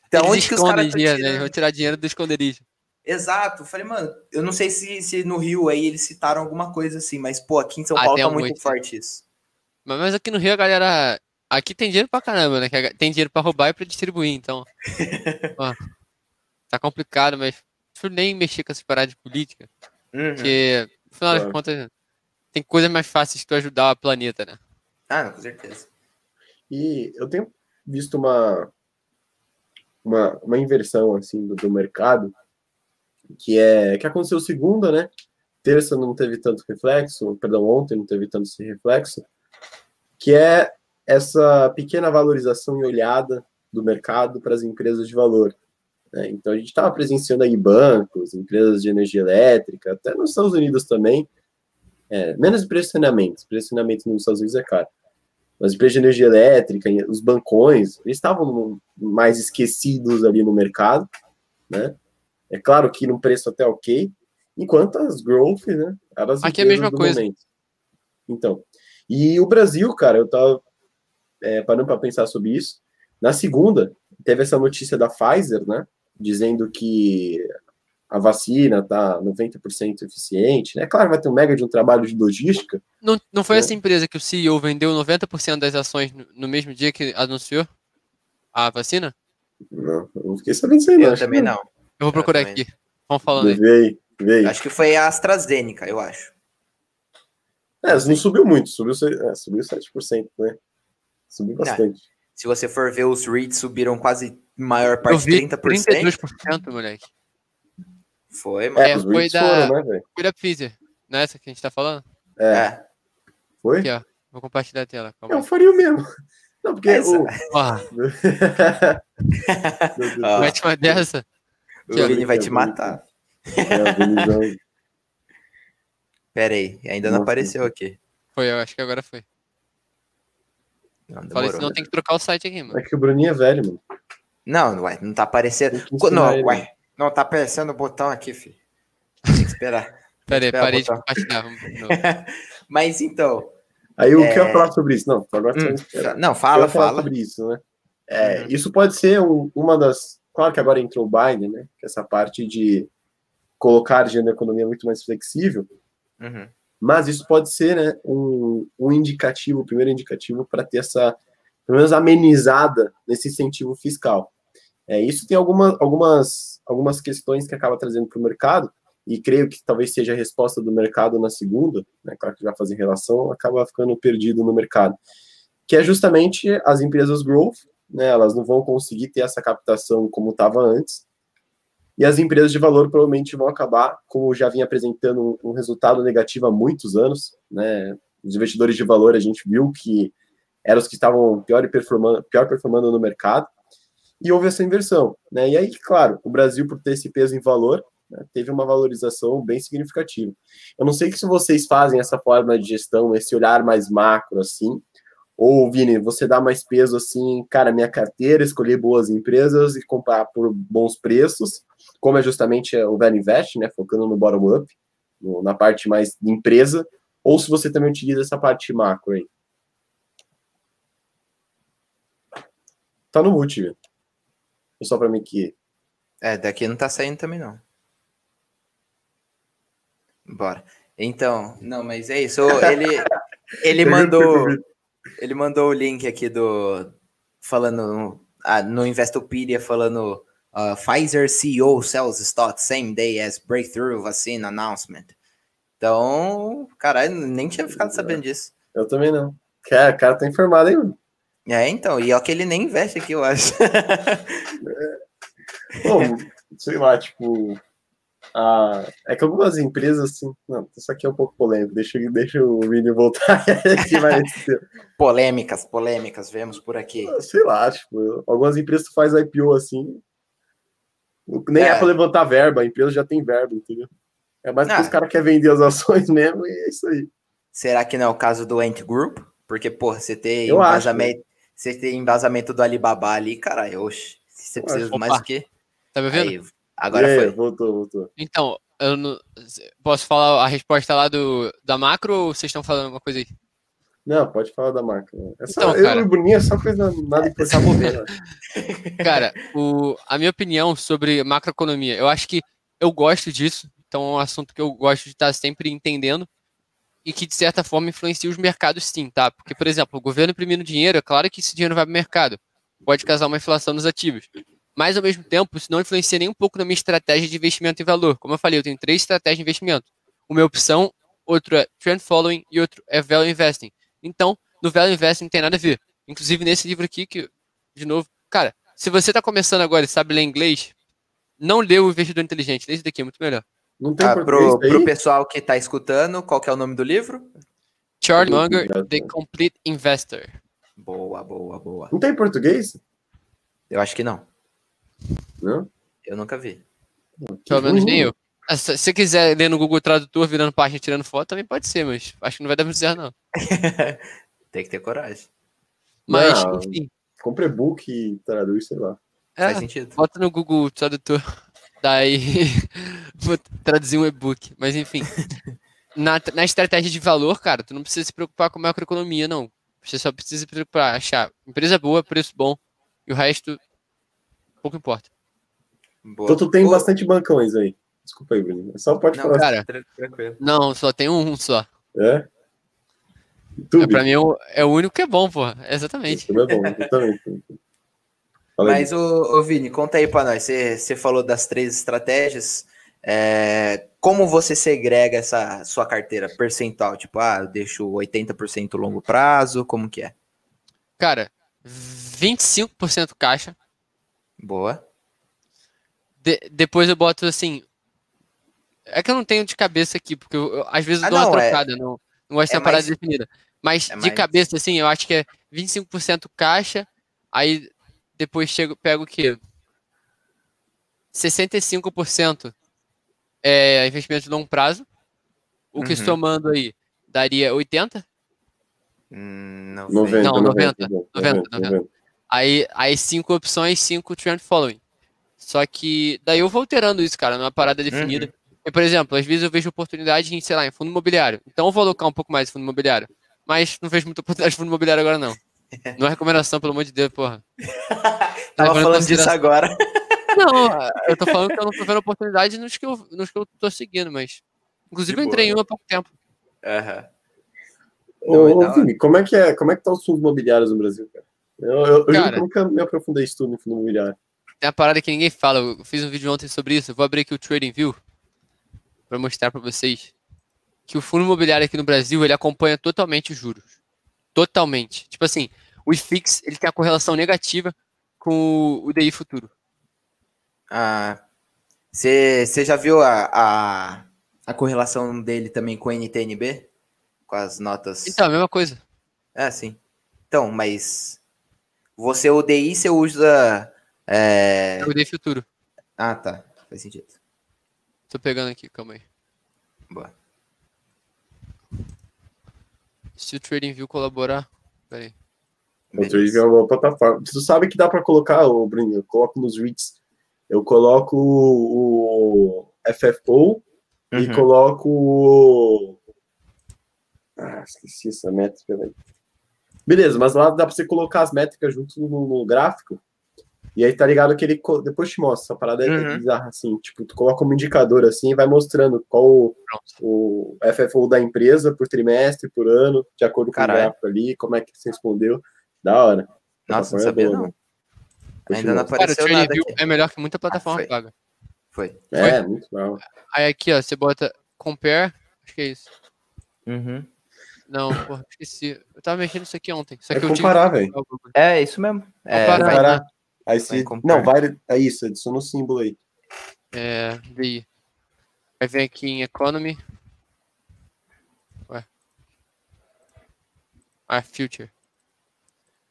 então onde que os caras tá né? Vou tirar dinheiro do esconderijo. Exato, eu falei, mano, eu não sei se, se no Rio aí eles citaram alguma coisa assim, mas pô, aqui em São ah, Paulo tá muito, muito né? forte isso. Mas aqui no Rio a galera. Aqui tem dinheiro pra caramba, né? Tem dinheiro pra roubar e pra distribuir, então. Ó, tá complicado, mas prefiro nem mexer com essa parada de política. Uhum. Porque, no final claro. das contas, tem coisas mais fáceis que ajudar o planeta, né? Ah, com certeza. E eu tenho visto uma, uma, uma inversão assim do, do, mercado que é que aconteceu segunda, né? Terça não teve tanto reflexo, perdão, ontem não teve tanto esse reflexo, que é essa pequena valorização e olhada do mercado para as empresas de valor. Né? Então, a gente estava presenciando aí bancos, empresas de energia elétrica, até nos Estados Unidos também, é, menos pressionamentos, pressionamento nos Estados Unidos é caro. Mas empresas de energia elétrica, os bancões, eles estavam mais esquecidos ali no mercado, né? É claro que num preço até ok, enquanto as growth, né? Elas Aqui é a mesma coisa. Momento. Então, e o Brasil, cara, eu tava é, parando para pensar sobre isso. Na segunda, teve essa notícia da Pfizer, né? Dizendo que a vacina tá 90% eficiente, né? Claro, vai ter um mega de um trabalho de logística. Não, não foi né? essa empresa que o CEO vendeu 90% das ações no mesmo dia que anunciou a vacina? Não, eu não fiquei sabendo disso aí, Eu não, também não. não. Eu vou procurar eu aqui. Vamos falando aí. Vê vê Acho que foi a AstraZeneca, eu acho. É, não subiu muito, subiu, é, subiu 7%, né? Subiu bastante. Não. Se você for ver, os REITs subiram quase maior parte, vi, 30%. 32%, moleque. Foi, mas é, os foi, da, foram, né, foi da Pfizer, nessa é que a gente tá falando? É. é. Foi? Aqui, ó. Vou compartilhar a tela. Calma. Eu faria o mesmo. Não, porque. É essa. O... Mete uma dessa. O Vini vai te matar. É, o Vini Pera aí, ainda não, apareceu aqui. Foi, eu acho que agora foi. Não, Falei, senão né? tem que trocar o site aqui, mano. É que o Bruninho é velho, mano. Não, ué, não tá aparecendo. Não, ele. ué, não tá aparecendo o botão aqui, filho. Tem que esperar. Pera aí, parei de compartilhar. Mas então. Aí o é... que eu é, falar sobre isso? Não, agora hum, Não, fala, fala. sobre isso, né? É, uhum. Isso pode ser um, uma das. Claro que agora entrou o Biden, né? É essa parte de colocar a agenda economia muito mais flexível. Uhum. Mas isso pode ser né, um, um indicativo, o primeiro indicativo para ter essa, pelo menos amenizada nesse incentivo fiscal. É, isso tem alguma, algumas, algumas questões que acaba trazendo para o mercado, e creio que talvez seja a resposta do mercado na segunda, né, claro que já fazem relação, acaba ficando perdido no mercado, que é justamente as empresas growth, né, elas não vão conseguir ter essa captação como estava antes, e as empresas de valor provavelmente vão acabar, como já vinha apresentando um resultado negativo há muitos anos, né? Os investidores de valor a gente viu que eram os que estavam pior performando, pior performando no mercado, e houve essa inversão, né? E aí, claro, o Brasil, por ter esse peso em valor, né, teve uma valorização bem significativa. Eu não sei se vocês fazem essa forma de gestão, esse olhar mais macro, assim, ou, Vini, você dá mais peso assim, cara, minha carteira, escolher boas empresas e comprar por bons preços, como é justamente é, o Velho Invest, né, focando no bottom-up, na parte mais de empresa, ou se você também utiliza essa parte macro aí. Tá no mute, viu? É só para mim que. É, daqui não tá saindo também não. Bora. Então, não, mas é isso. Ele, ele mandou ele mandou o link aqui do falando ah, no Investopedia falando Uh, Pfizer CEO sells stock same day as breakthrough vaccine announcement. Então, caralho, nem tinha ficado sabendo disso. Eu também não. Cara, cara tá informado, hein? É, então. E ó, é que ele nem investe aqui, eu acho. é. Bom, sei lá, tipo. Ah, é que algumas empresas, assim. Não, isso aqui é um pouco polêmico. Deixa, deixa o vídeo voltar. polêmicas, polêmicas, vemos por aqui. Sei lá, tipo, algumas empresas faz IPO assim, nem é, é para levantar verba, a empresa já tem verba, entendeu? É mais porque ah. os caras querem vender as ações mesmo e é isso aí. Será que não é o caso do Ant Group? Porque, porra, você tem embasamento, você tem embasamento do Alibaba ali, cara, oxe, você precisa mais do que. Tá me vendo? Aí, agora aí, foi. Voltou, voltou. Então, eu não, posso falar a resposta lá do, da macro ou vocês estão falando alguma coisa aí? Não, pode falar da marca. Essa, então, cara, eu e o Bruninho é só fez nada importante. Né? cara, o, a minha opinião sobre macroeconomia, eu acho que eu gosto disso, então é um assunto que eu gosto de estar sempre entendendo e que, de certa forma, influencia os mercados sim, tá? Porque, por exemplo, o governo imprimindo dinheiro, é claro que esse dinheiro vai para o mercado, pode causar uma inflação nos ativos. Mas, ao mesmo tempo, isso não influencia nem um pouco na minha estratégia de investimento em valor. Como eu falei, eu tenho três estratégias de investimento. Uma é opção, outra é trend following e outro é value investing. Então, no Value Investing não tem nada a ver. Inclusive nesse livro aqui, que, de novo, cara, se você está começando agora e sabe ler inglês, não lê o Investidor Inteligente, lê esse daqui, é muito melhor. Não tem ah, pro, pro, pessoal que está escutando, qual é o nome do livro? Charlie Munger, The Complete Investor. Boa, boa, boa. Não tem português? Eu acho que não. Não? Eu nunca vi. Pelo menos nem eu. Ah, se você quiser ler no Google Tradutor, virando página tirando foto, também pode ser, mas acho que não vai dar muito certo, não. Tem que ter coragem. Mas, não, enfim. Compre book e traduz, sei lá. É, Faz sentido. Bota no Google Tradutor. Daí vou traduzir um e-book. Mas enfim. Na, na estratégia de valor, cara, tu não precisa se preocupar com macroeconomia, não. Você só precisa se preocupar, achar empresa boa, preço bom. E o resto, pouco importa. Boa. Então tu tem boa. bastante bancões aí. Desculpa aí, Bruno. Só pode não, falar. Cara, tranquilo. Não, só tem um só. É? É, pra mim é, é o, único que é bom, pô. Exatamente. é bom, exatamente. Mas, ô, o Vini, conta aí pra nós. Você falou das três estratégias. É, como você segrega essa sua carteira percentual? Tipo, ah, eu deixo 80% longo prazo, como que é? Cara, 25% caixa. Boa. De, depois eu boto assim, é que eu não tenho de cabeça aqui, porque eu, eu, às vezes ah, eu dou não, uma é. trocada, é... não, não gosto de uma é parada mais... definida. Mas é de mais... cabeça, assim, eu acho que é 25% caixa, aí depois chego, pego o quê? 65% é investimento de longo prazo, o que uhum. somando aí daria 80? Hum, 90, não, 90 90 90, 90, 90. Aí, aí cinco opções, cinco trend following. Só que daí eu vou alterando isso, cara, numa parada definida. Uhum. E, por exemplo, às vezes eu vejo oportunidade em, sei lá, em fundo imobiliário. Então eu vou alocar um pouco mais em fundo imobiliário. Mas não vejo muita oportunidade de fundo imobiliário agora, não. Não é recomendação, pelo amor de Deus, porra. Tava falando disso agora. Não, eu tô falando que eu não tô vendo oportunidade nos que eu, nos que eu tô seguindo, mas. Inclusive, eu entrei em uma há pouco tempo. Aham. Uhum. Ô, Vini, como é que é? Como é que tá os fundos imobiliários no Brasil, cara? Eu, eu, cara, eu nunca me aprofundei estudo no fundo imobiliário. Tem uma parada que ninguém fala. Eu fiz um vídeo ontem sobre isso. Eu vou abrir aqui o Trading View para mostrar para vocês que o fundo imobiliário aqui no Brasil ele acompanha totalmente os juros. Totalmente. Tipo assim, o IFIX ele tem a correlação negativa com o DI futuro. Você ah, já viu a, a, a, correlação dele também com o NTNB? Com as notas. Então, a mesma coisa. É, sim. Então, mas você o DI, você usa. é, é o DI futuro. Ah, tá. Faz sentido. Tô pegando aqui, calma aí. Se o TradingView colaborar. Pera O TradingView é uma plataforma. Tu sabe que dá para colocar, ô, Bruno? Eu coloco nos REITs. Eu coloco o FFO uhum. e coloco o. Ah, esqueci essa métrica, velho. Beleza, mas lá dá para você colocar as métricas junto no, no gráfico. E aí tá ligado que ele depois te mostra, essa parada é uhum. é bizarra, assim, tipo, tu coloca um indicador assim e vai mostrando qual o, o FFO da empresa por trimestre, por ano, de acordo com Caralho. o gráfico ali, como é que se respondeu. Da hora. Nossa, não é sabia não. Ainda não apareceu Cara, nada aqui. é melhor que muita ah, plataforma ah, paga. Foi. É, foi. muito mal. Aí aqui, ó, você bota compare, acho que é isso. Uhum. Não, porra, esqueci. Eu tava mexendo isso aqui ontem. Só é que comparar, velho. É, isso mesmo. É, comparar. Aí se. Não, vai. É isso, adiciona o símbolo aí. É, vi. Vai vir aqui em Economy. Ué. Ah, Future.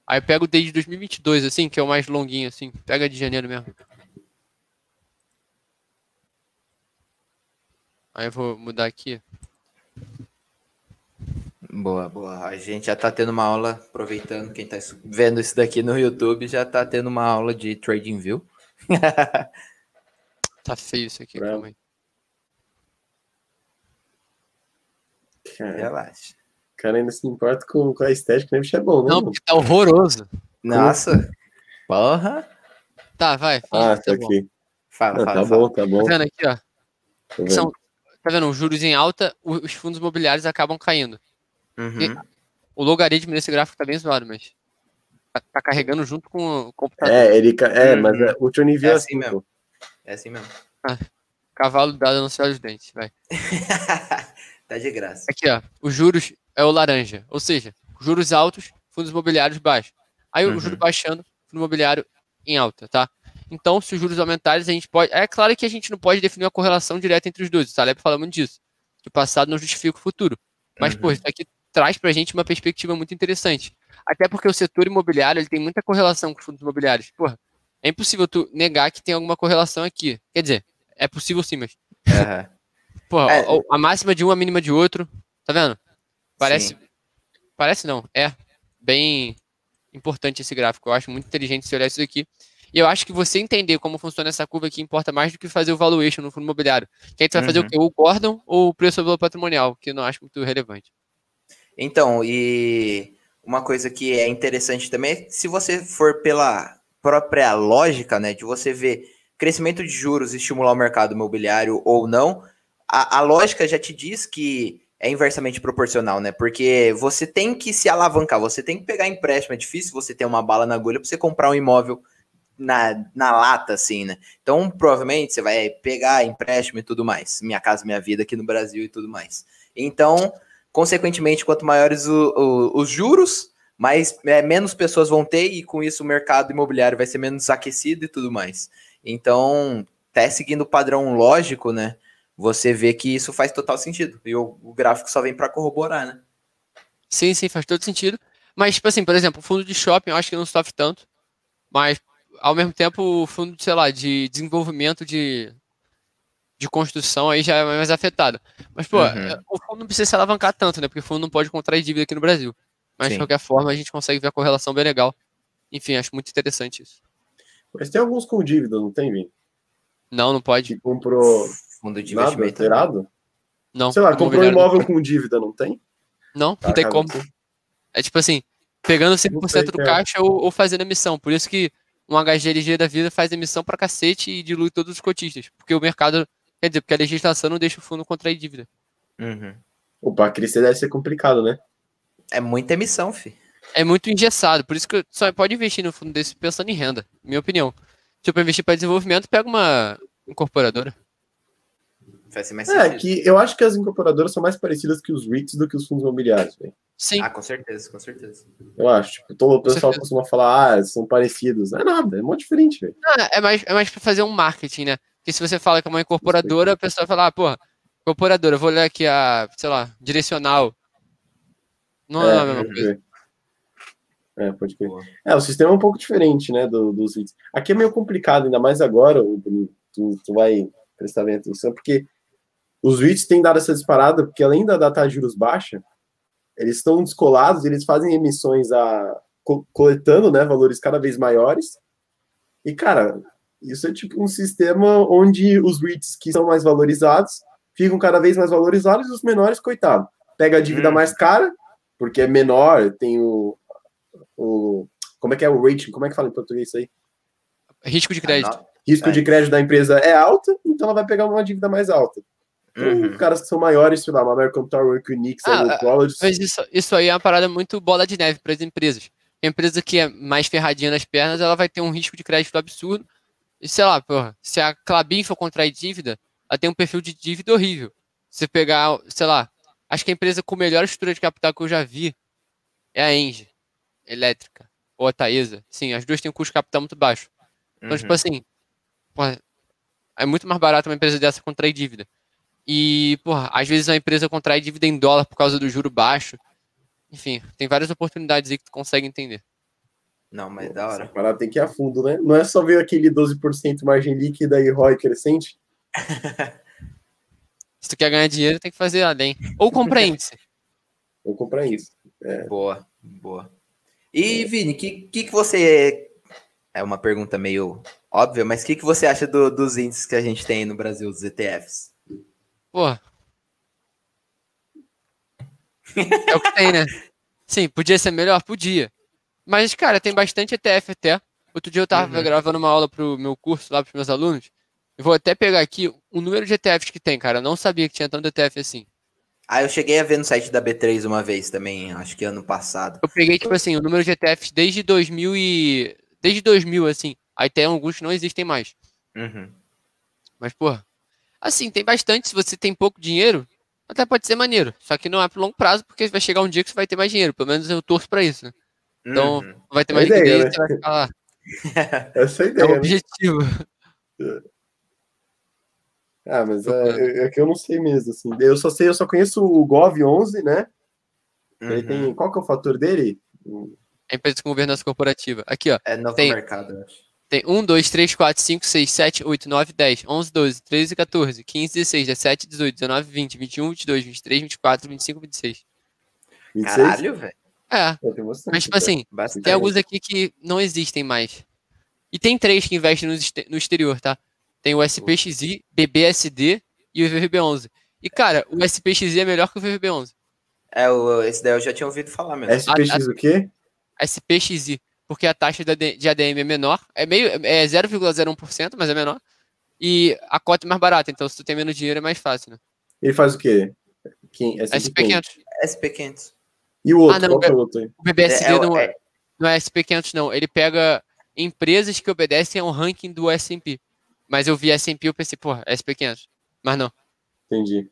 Aí pega o desde 2022, assim, que é o mais longuinho, assim. Pega de janeiro mesmo. Aí eu vou mudar aqui. Boa, boa. A gente já está tendo uma aula, aproveitando quem está vendo isso daqui no YouTube, já está tendo uma aula de Trading View. tá feio isso aqui, calma aí. Cara, Relaxa. O cara ainda se importa com, com a estética, nem bicho é bom, né? Não, porque tá horroroso. Nossa. Porra. Tá, vai. Fala, ah, tá, tá aqui. Bom. Fala, Não, fala, tá fala. bom, tá bom. Tá vendo aqui, ó. Tá vendo? São, tá vendo? Juros em alta, os fundos imobiliários acabam caindo. Uhum. O logaritmo desse gráfico tá bem zoado, mas tá, tá, carregando junto com o computador. É, ele, é uhum. mas é, o nível é assim mesmo. É assim mesmo. Ah, cavalo dado no céu dos dentes, vai. tá de graça. Aqui, ó. Os juros é o laranja. Ou seja, juros altos, fundos imobiliários baixos. Aí uhum. o juro uhum. baixando, fundo imobiliário em alta, tá? Então, se os juros aumentarem, a gente pode. É claro que a gente não pode definir uma correlação direta entre os dois. O Taleb fala muito disso. Que o passado não justifica o futuro. Mas, uhum. pô, isso aqui traz para a gente uma perspectiva muito interessante. Até porque o setor imobiliário ele tem muita correlação com os fundos imobiliários. Porra, é impossível tu negar que tem alguma correlação aqui. Quer dizer, é possível sim, mas. Uhum. Porra, é... a, a, máxima de um, a mínima de outro. Tá vendo? Parece. Sim. Parece não. É bem importante esse gráfico. Eu acho muito inteligente você olhar isso daqui. E eu acho que você entender como funciona essa curva aqui importa mais do que fazer o valuation no fundo imobiliário. Que aí tu vai uhum. fazer o uhum. quê? O Gordon ou o preço valor patrimonial, que eu não acho muito relevante. Então, e uma coisa que é interessante também é se você for pela própria lógica, né, de você ver crescimento de juros estimular o mercado imobiliário ou não, a, a lógica já te diz que é inversamente proporcional, né? Porque você tem que se alavancar, você tem que pegar empréstimo, é difícil você ter uma bala na agulha para você comprar um imóvel na, na lata, assim, né? Então, provavelmente, você vai pegar empréstimo e tudo mais. Minha casa, minha vida aqui no Brasil e tudo mais. Então, Consequentemente, quanto maiores o, o, os juros, mais é, menos pessoas vão ter e com isso o mercado imobiliário vai ser menos aquecido e tudo mais. Então, até tá seguindo o padrão lógico, né? Você vê que isso faz total sentido. E o, o gráfico só vem para corroborar, né? Sim, sim, faz todo sentido. Mas, tipo assim, por exemplo, o fundo de shopping eu acho que não sofre tanto. Mas, ao mesmo tempo, o fundo, sei lá, de desenvolvimento de de construção aí já é mais afetado. Mas, pô, uhum. É, o fundo não precisa se alavancar tanto, né? Porque o fundo não pode contrair dívida aqui no Brasil. Mas, Sim. de qualquer forma, a gente consegue ver a correlação bem legal. Enfim, acho muito interessante isso. Mas tem alguns com dívida, não tem, Vini? Não, não pode. Que comprou fundo de nada, Alterado? Não. Sei lá, comprou um imóvel não. com dívida, não tem? Não, não tem tá, como. É tipo assim, pegando 100% do é. caixa ou, ou fazendo emissão. Por isso que um HGLG da vida faz emissão pra cacete e dilui todos os cotistas. Porque o mercado Quer dizer, porque a legislação não deixa o fundo contrair dívida. Uhum. O Pacrista deve ser complicado, né? É muita emissão, fi. É muito engessado, por isso que só pode investir no fundo desse pensando em renda, minha opinião. Se eu for investir para desenvolvimento, pega uma incorporadora. ser mais é, que eu acho que as incorporadoras são mais parecidas que os REITs do que os fundos imobiliários, né? Sim. Ah, com certeza, com certeza. Eu acho. Tipo, todo o pessoal certeza. costuma falar, ah, são parecidos. Não é nada, é muito diferente, velho. Ah, é mais, é mais para fazer um marketing, né? Porque se você fala que é uma incorporadora, a pessoa fala, ah, porra, incorporadora, vou ler aqui a, sei lá, direcional. Não é, é a mesma coisa. É, pode crer. É, o sistema é um pouco diferente, né, do, dos hits. Aqui é meio complicado, ainda mais agora, tu, tu vai prestar bem atenção, porque os REITs têm dado essa disparada, porque além da data de juros baixa, eles estão descolados, eles fazem emissões a, co coletando né, valores cada vez maiores. E, cara, isso é tipo um sistema onde os REITs que são mais valorizados ficam cada vez mais valorizados e os menores, coitado, pega a dívida hum. mais cara, porque é menor, tem o, o. Como é que é o rating? Como é que fala em português isso aí? Risco de crédito. Ah, risco de é. crédito da empresa é alto, então ela vai pegar uma dívida mais alta. Uhum. Os caras que são maiores, sei lá, American Tower, Unix, ah, College. Ah, isso, isso aí é uma parada muito bola de neve para as empresas. A empresa que é mais ferradinha nas pernas, ela vai ter um risco de crédito absurdo, e sei lá, porra, se a Clabin for contrair dívida, ela tem um perfil de dívida horrível. Se pegar, sei lá, acho que a empresa com melhor estrutura de capital que eu já vi é a Engie Elétrica ou a Taesa. Sim, as duas têm um custo de capital muito baixo. Então, tipo uhum. tipo assim, porra, é muito mais barato uma empresa dessa contrair dívida. E, porra, às vezes a empresa contrai dívida em dólar por causa do juro baixo. Enfim, tem várias oportunidades aí que tu consegue entender. Não, mas Pô, da hora. Essa parada tem que ir a fundo, né? Não é só ver aquele 12% margem líquida e ROI crescente. Se tu quer ganhar dinheiro, tem que fazer nada, hein? Ou comprar índice. Ou comprar índice. É. Boa, boa. E, é. Vini, o que, que, que você. É? é uma pergunta meio óbvia, mas o que, que você acha do, dos índices que a gente tem no Brasil, dos ETFs? Pô. É o que tem, né? Sim, podia ser melhor? Podia. Mas, cara, tem bastante ETF até. Outro dia eu estava uhum. gravando uma aula pro meu curso lá pros meus alunos. Eu vou até pegar aqui o número de ETFs que tem, cara. Eu não sabia que tinha tanto ETF assim. Ah, eu cheguei a ver no site da B3 uma vez também, acho que ano passado. Eu peguei, tipo assim, o número de ETFs desde 2000 e... Desde 2000, assim. Aí tem alguns que não existem mais. Uhum. Mas, porra... Assim, tem bastante. Se você tem pouco dinheiro, até pode ser maneiro. Só que não é pro longo prazo, porque vai chegar um dia que você vai ter mais dinheiro. Pelo menos eu torço pra isso, né? Então, uhum. vai ter é mais ideia, né? vai ficar Essa é a ideia. É o né? objetivo. Ah, mas é, uhum. é, é, que eu não sei mesmo, assim. Eu só sei, eu só conheço o Gov11, né? Uhum. Ele tem, qual que é o fator dele? É empresa com governança corporativa. Aqui, ó. É novo tem, mercado, Tem 1, 2, 3, 4, 5, 6, 7, 8, 9, 10, 11, 12, 13, 14, 15, 16, 17, 18, 19, 20, 21, 22, 23, 24, 25, 26. 26? Caralho, velho. É. Bastante, mas, tipo assim, bastante. tem alguns aqui que não existem mais. E tem três que investem no, no exterior, tá? Tem o SPXI, BBSD e o VVB11. E, cara, o SPXI é melhor que o VVB11. É, o, esse daí eu já tinha ouvido falar mesmo. SPX a, a, o quê? SPXI. Porque a taxa de ADM é menor. É meio é 0,01%, mas é menor. E a cota é mais barata. Então, se tu tem menos dinheiro, é mais fácil, né? Ele faz o quê? Quem, SP500. SP500. E o outro? Ah, não, é o, é outro aí? o BBSD é, é, é, não, é, não é SP500, não. Ele pega empresas que obedecem ao ranking do S&P. Mas eu vi S&P e pensei, porra, SP500. Mas não. Entendi.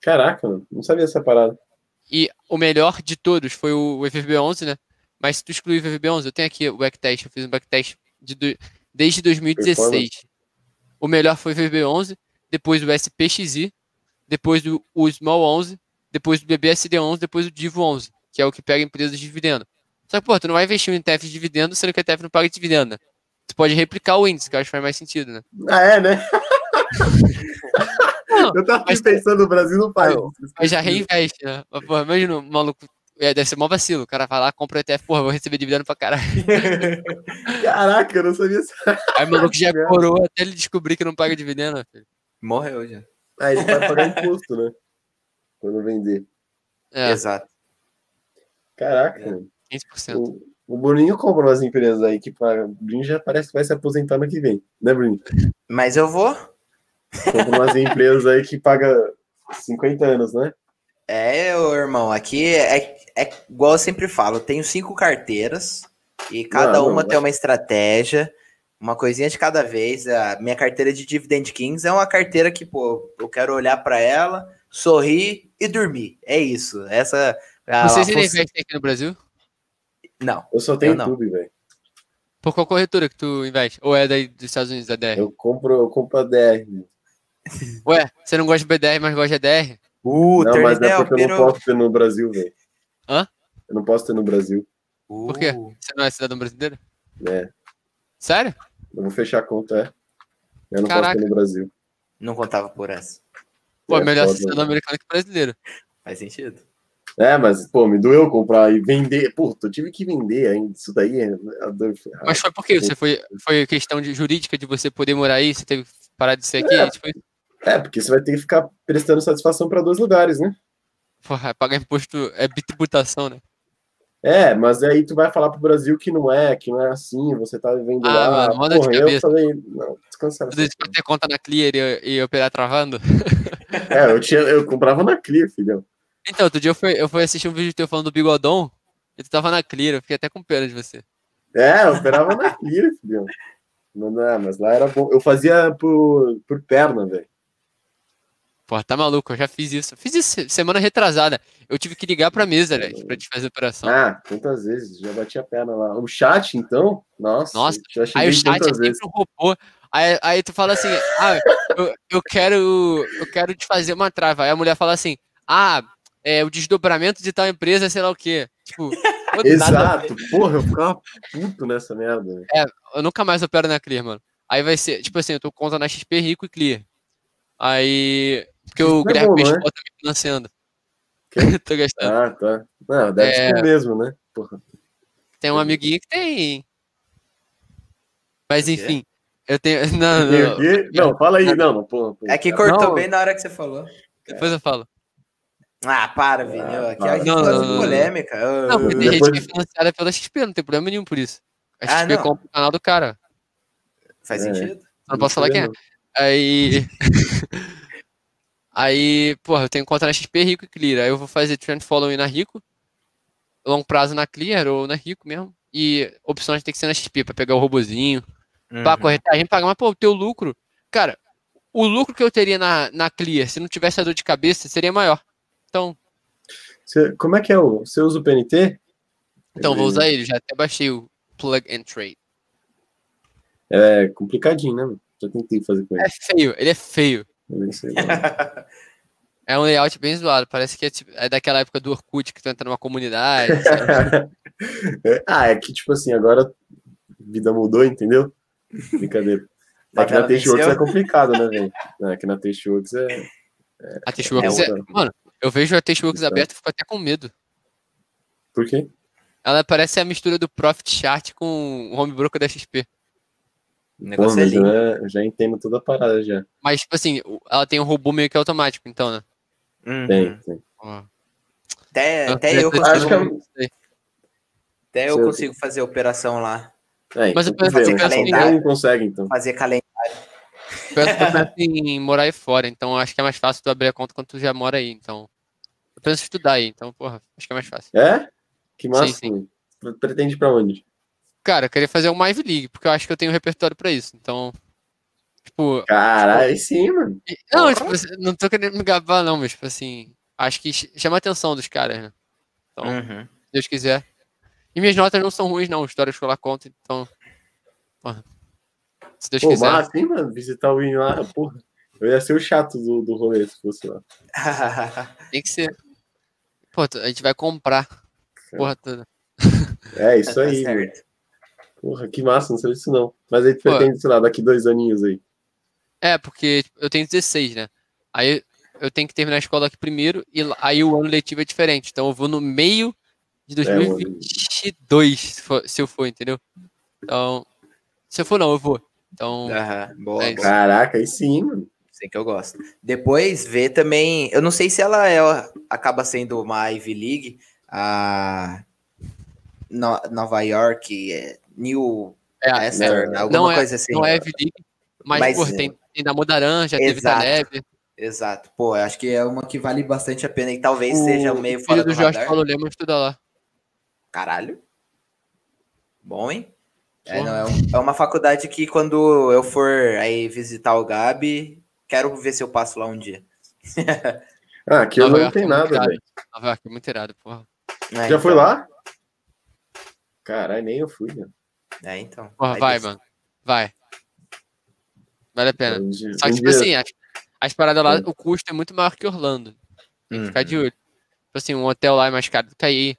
Caraca, mano. Não sabia essa parada. E o melhor de todos foi o vvb 11 né? Mas se tu excluir o vvb 11 eu tenho aqui o backtest. Eu fiz um backtest de desde 2016. O melhor foi o vvb 11 depois o SPXI, depois o Small 11 depois do BBSD11, depois do Divo 11 que é o que pega empresas de dividendo. Só que, pô, tu não vai investir em ETF de dividendo, sendo que o ETF não paga dividendo, né? Tu pode replicar o índice, que eu acho que faz mais sentido, né? Ah, é, né? não, eu tava mas, pensando, no Brasil não faz. Mas já reinveste, né? Mas, porra, imagina, o maluco, é, deve ser mó vacilo. O cara vai lá, compra o ETF, porra, vou receber dividendo pra caralho. Caraca, eu não sabia isso. Aí o maluco já coroa até ele descobrir que não paga dividendo, né, filho. Morreu já. Aí ele vai pagar imposto, né? quando vender. É. Exato. Caraca. É. 15%. O, o Bruninho compra umas empresas aí, que para o Bruninho já parece que vai se aposentar no que vem, né, Bruninho? Mas eu vou. compra umas empresas aí que paga 50 anos, né? É, o irmão, aqui é, é igual eu sempre falo, eu tenho cinco carteiras e cada não, uma não, tem uma estratégia, uma coisinha de cada vez. A minha carteira de Dividend Kings é uma carteira que, pô, eu quero olhar para ela, sorrir e dormir. É isso. Essa. É a, Vocês a, a investem aqui no Brasil? Não. Eu só tenho no YouTube, velho. Por qual corretora que tu investe? Ou é daí dos Estados Unidos, da DR? Eu compro, eu compro a DR. Né? Ué, você não gosta de BDR, mas gosta de DR? Uh, não, mas é porque eu não posso ter no Brasil, velho. Hã? Eu não posso ter no Brasil. Uh. Por quê? Você não é cidadão brasileiro? É. Sério? Eu vou fechar a conta, é. Eu não Caraca. posso ter no Brasil. Não contava por essa. Pô, é melhor assistir no né? americano que brasileiro. Faz sentido. É, mas, pô, me doeu comprar e vender. Pô, eu tive que vender ainda isso daí. É mas foi por quê? Você foi, foi questão de, jurídica de você poder morar aí? Você teve que parar de ser aqui? É, tipo... é porque você vai ter que ficar prestando satisfação para dois lugares, né? Porra, pagar imposto é bitributação, né? É, mas aí tu vai falar pro Brasil que não é, que não é assim, você tá vivendo ah, lá. Mano, manda Porra, de cabeça. Eu falei, não, descansa. Você isso ter conta na Clear e, e operar travando? É, eu, tinha, eu comprava na Clear, filhão. Então, outro dia eu fui, eu fui assistir um vídeo teu falando do Bigodon, e tu tava na Clear, eu fiquei até com pena de você. É, eu operava na Clear, filhão. Não, não, mas lá era bom. Eu fazia por, por perna, velho. Porra, tá maluco, eu já fiz isso. Fiz isso semana retrasada. Eu tive que ligar pra mesa, né, pra te fazer operação. Ah, quantas vezes, já bati a perna lá. O chat, então? Nossa, Nossa. aí o chat é sempre um robô. Aí, aí tu fala assim, ah, eu, eu, quero, eu quero te fazer uma trava. Aí a mulher fala assim, ah, é, o desdobramento de tal empresa, sei lá o quê. Tipo, Exato, porra, eu ficava puto nessa merda. É, eu nunca mais opero na Clear, mano. Aí vai ser, tipo assim, eu tô conta na XP Rico e Clear. Aí porque Isso o é Guilherme Pessoa né? tá me financiando. Tô gastando. Ah, tá. Não, deve é... ser mesmo, né? Porra. Tem um amiguinho que tem. Mas enfim. Eu tenho. Não, não. Não, não fala aí, não. não porra, porra. É que cortou não. bem na hora que você falou. Depois eu falo. Ah, para, Vini. Ah, aqui, a gente faz não, polêmica. Não, ah, porque tem gente que é financiada pela XP, não tem problema nenhum por isso. A XP ah, compra o canal do cara. Faz é. sentido. Não, não posso falar quem é. Aí. Aí, porra, eu tenho que conta na XP, Rico e Clear. Aí eu vou fazer Trend Following na Rico, longo prazo na Clear ou na Rico mesmo. E opções tem que ser na XP para pegar o robozinho, uhum. para corretagem pagar. Mas, pô, o teu lucro, cara, o lucro que eu teria na, na Clear, se não tivesse a dor de cabeça, seria maior. Então. Você, como é que é o. Você usa o PNT? Então, vou usar ele, já até baixei o Plug and Trade. É complicadinho, né? Já tentei fazer com ele. É feio, ele é feio. É um layout bem zoado, parece que é, tipo, é daquela época do Orkut que tu entra numa comunidade. É, ah, é que tipo assim, agora a vida mudou, entendeu? Brincadeira. Aqui na Teixworks é complicado, né, velho? É, aqui na Teixworks é, é. A Teixworks é. é mano, eu vejo a Teixworks então. aberta e fico até com medo. Por quê? Ela parece a mistura do Profit Chart com o Home Broker da XP. O negócio Pô, é lindo. Eu, já entendo toda a parada já. Mas, tipo assim, ela tem um robô meio que automático, então, né? Uhum. Tem, tem. Ah. Até, eu, até eu consigo. Eu... Até eu consigo fazer operação lá. É, Mas eu penso fazer assim, calendário. consegue, então. Fazer calendário. Eu penso em morar aí fora, então acho que é mais fácil tu abrir a conta quando tu já mora aí, então. Eu penso em estudar aí, então, porra, acho que é mais fácil. É? Que massa. Sim, sim. Pretende pra onde? Cara, eu queria fazer o Ivy League, porque eu acho que eu tenho repertório para isso. Então, tipo. Caralho, tipo, sim, mano. Não, tipo, assim, não tô querendo me gabar, não, mas, tipo assim, acho que chama a atenção dos caras, né? Então, uhum. se Deus quiser. E minhas notas não são ruins, não. História escolar conta, então. Porra. Se Deus Pô, quiser. Mas assim, mano, visitar o Winnie lá, porra. Eu ia ser o chato do, do rolê se fosse lá. Tem que ser. Pô, a gente vai comprar. Porra é. toda. É, isso aí, é, Porra, que massa, não sei disso não. Mas aí tu pretende, sei lá, daqui dois aninhos aí. É, porque tipo, eu tenho 16, né? Aí eu tenho que terminar a escola aqui primeiro e aí o ano letivo é diferente. Então eu vou no meio de 2022, é, se, for, se eu for, entendeu? Então, se eu for não, eu vou. Então, Aham, boa, é Caraca, aí sim, mano. Sei que eu gosto. Depois ver também, eu não sei se ela é, acaba sendo uma Ivy League, a Nova York, é, New é, Esther, é, alguma não é, coisa é, assim. Não é mas, mas pô, é. tem, tem da Modaranja, teve da Neve. Exato. Pô, acho que é uma que vale bastante a pena e talvez o, seja o meio o fora do, do Jorge radar. Paulo Lemos estuda lá. Caralho. Bom, hein? É, não, é, é, uma faculdade que quando eu for aí visitar o Gabi, quero ver se eu passo lá um dia. ah, aqui eu não York tem nada, velho. Nova York muito irado, porra. É, Já então... foi lá? Caralho, nem eu fui, mano. É, então. Porra, vai, mano. Vai. Vale a pena. Entendi. Só que, tipo assim, as, as paradas lá, hum. o custo é muito maior que Orlando. Tem que ficar de uhum. olho. Tipo assim, um hotel lá é mais caro do que aí.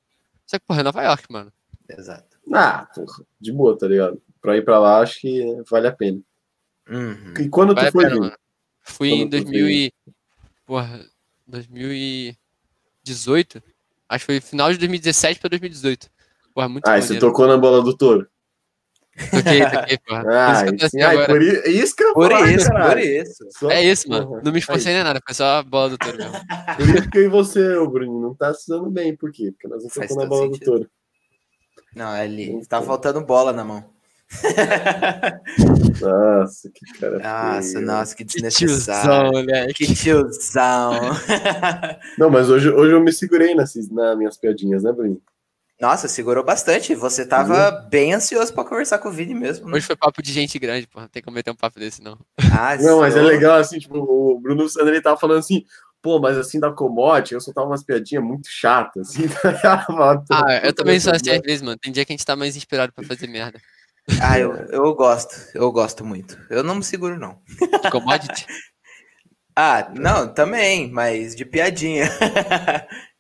Só que, porra, é Nova York, mano. Exato. Ah, porra, de boa, tá ligado? Pra ir pra lá, acho que vale a pena. Uhum. E quando vale tu foi? Pena, Fui quando em 2000 e... Porra, 2018? Acho que foi final de 2017 pra 2018. Porra, muito Ah, maneiro. e você tocou na bola do touro? Toquei, toquei, porra. Ah, isso, que eu Por falar, isso, por isso. é isso, mano. Porra. Não me esforcei é nem nada, foi só a bola do touro mesmo. Por isso que eu e você, ô, Bruno, não tá se dando bem. Por quê? Porque nós estamos focamos a bola sentido. do touro. Não, ele tá faltando bola na mão. Nossa, que cara. Nossa, feio. nossa, que desnecessário. Que tiozão, Que tiozão. Não, mas hoje, hoje eu me segurei nessas, nas minhas piadinhas, né, Bruno? Nossa, segurou bastante. Você uhum. tava uhum. bem ansioso para conversar com o Vini mesmo. Né? Hoje foi papo de gente grande, pô. Não tem como meter um papo desse, não. Ah, não, mas é legal, assim, tipo, o Bruno Sandro, ele tava falando assim, pô, mas assim, da comode. eu soltava umas piadinhas muito chatas, assim. Tá ah, eu também sou né? assim às vezes, mano. Tem dia que a gente tá mais inspirado para fazer merda. Ah, eu, eu gosto. Eu gosto muito. Eu não me seguro, não. De commodity? ah, não, também, mas de piadinha.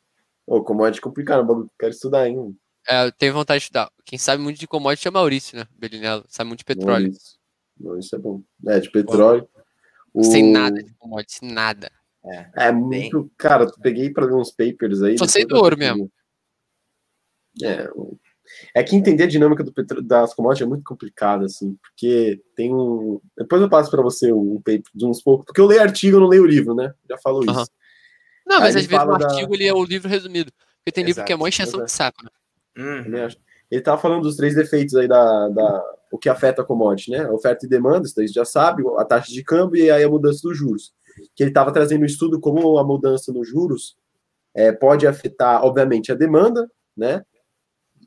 Ô, commodity é complicado, o é bagulho quero estudar ainda. É, eu tenho vontade de estudar. Quem sabe muito de commodity é Maurício, né? Belinello. Sabe muito de petróleo. Maurício. Maurício é bom. É, de petróleo. O... Sem nada de commodity, nada. É, é muito. Bem... Cara, eu peguei pra ler uns papers aí. Só sei do ouro mesmo. É, é que entender a dinâmica do petro... das commodities é muito complicado, assim, porque tem um. Depois eu passo para você um paper de uns poucos, porque eu leio artigo, eu não leio o livro, né? Já falo uhum. isso. Não, mas às vezes o artigo ele é o livro resumido. Porque tem Exato, livro que é uma extensão de saco, né? Hum. Ele estava falando dos três defeitos aí da, da o que afeta a commodity, né? Oferta e demanda, isso daí já sabe, a taxa de câmbio e aí a mudança dos juros. Que ele estava trazendo um estudo como a mudança nos juros é, pode afetar, obviamente, a demanda, né?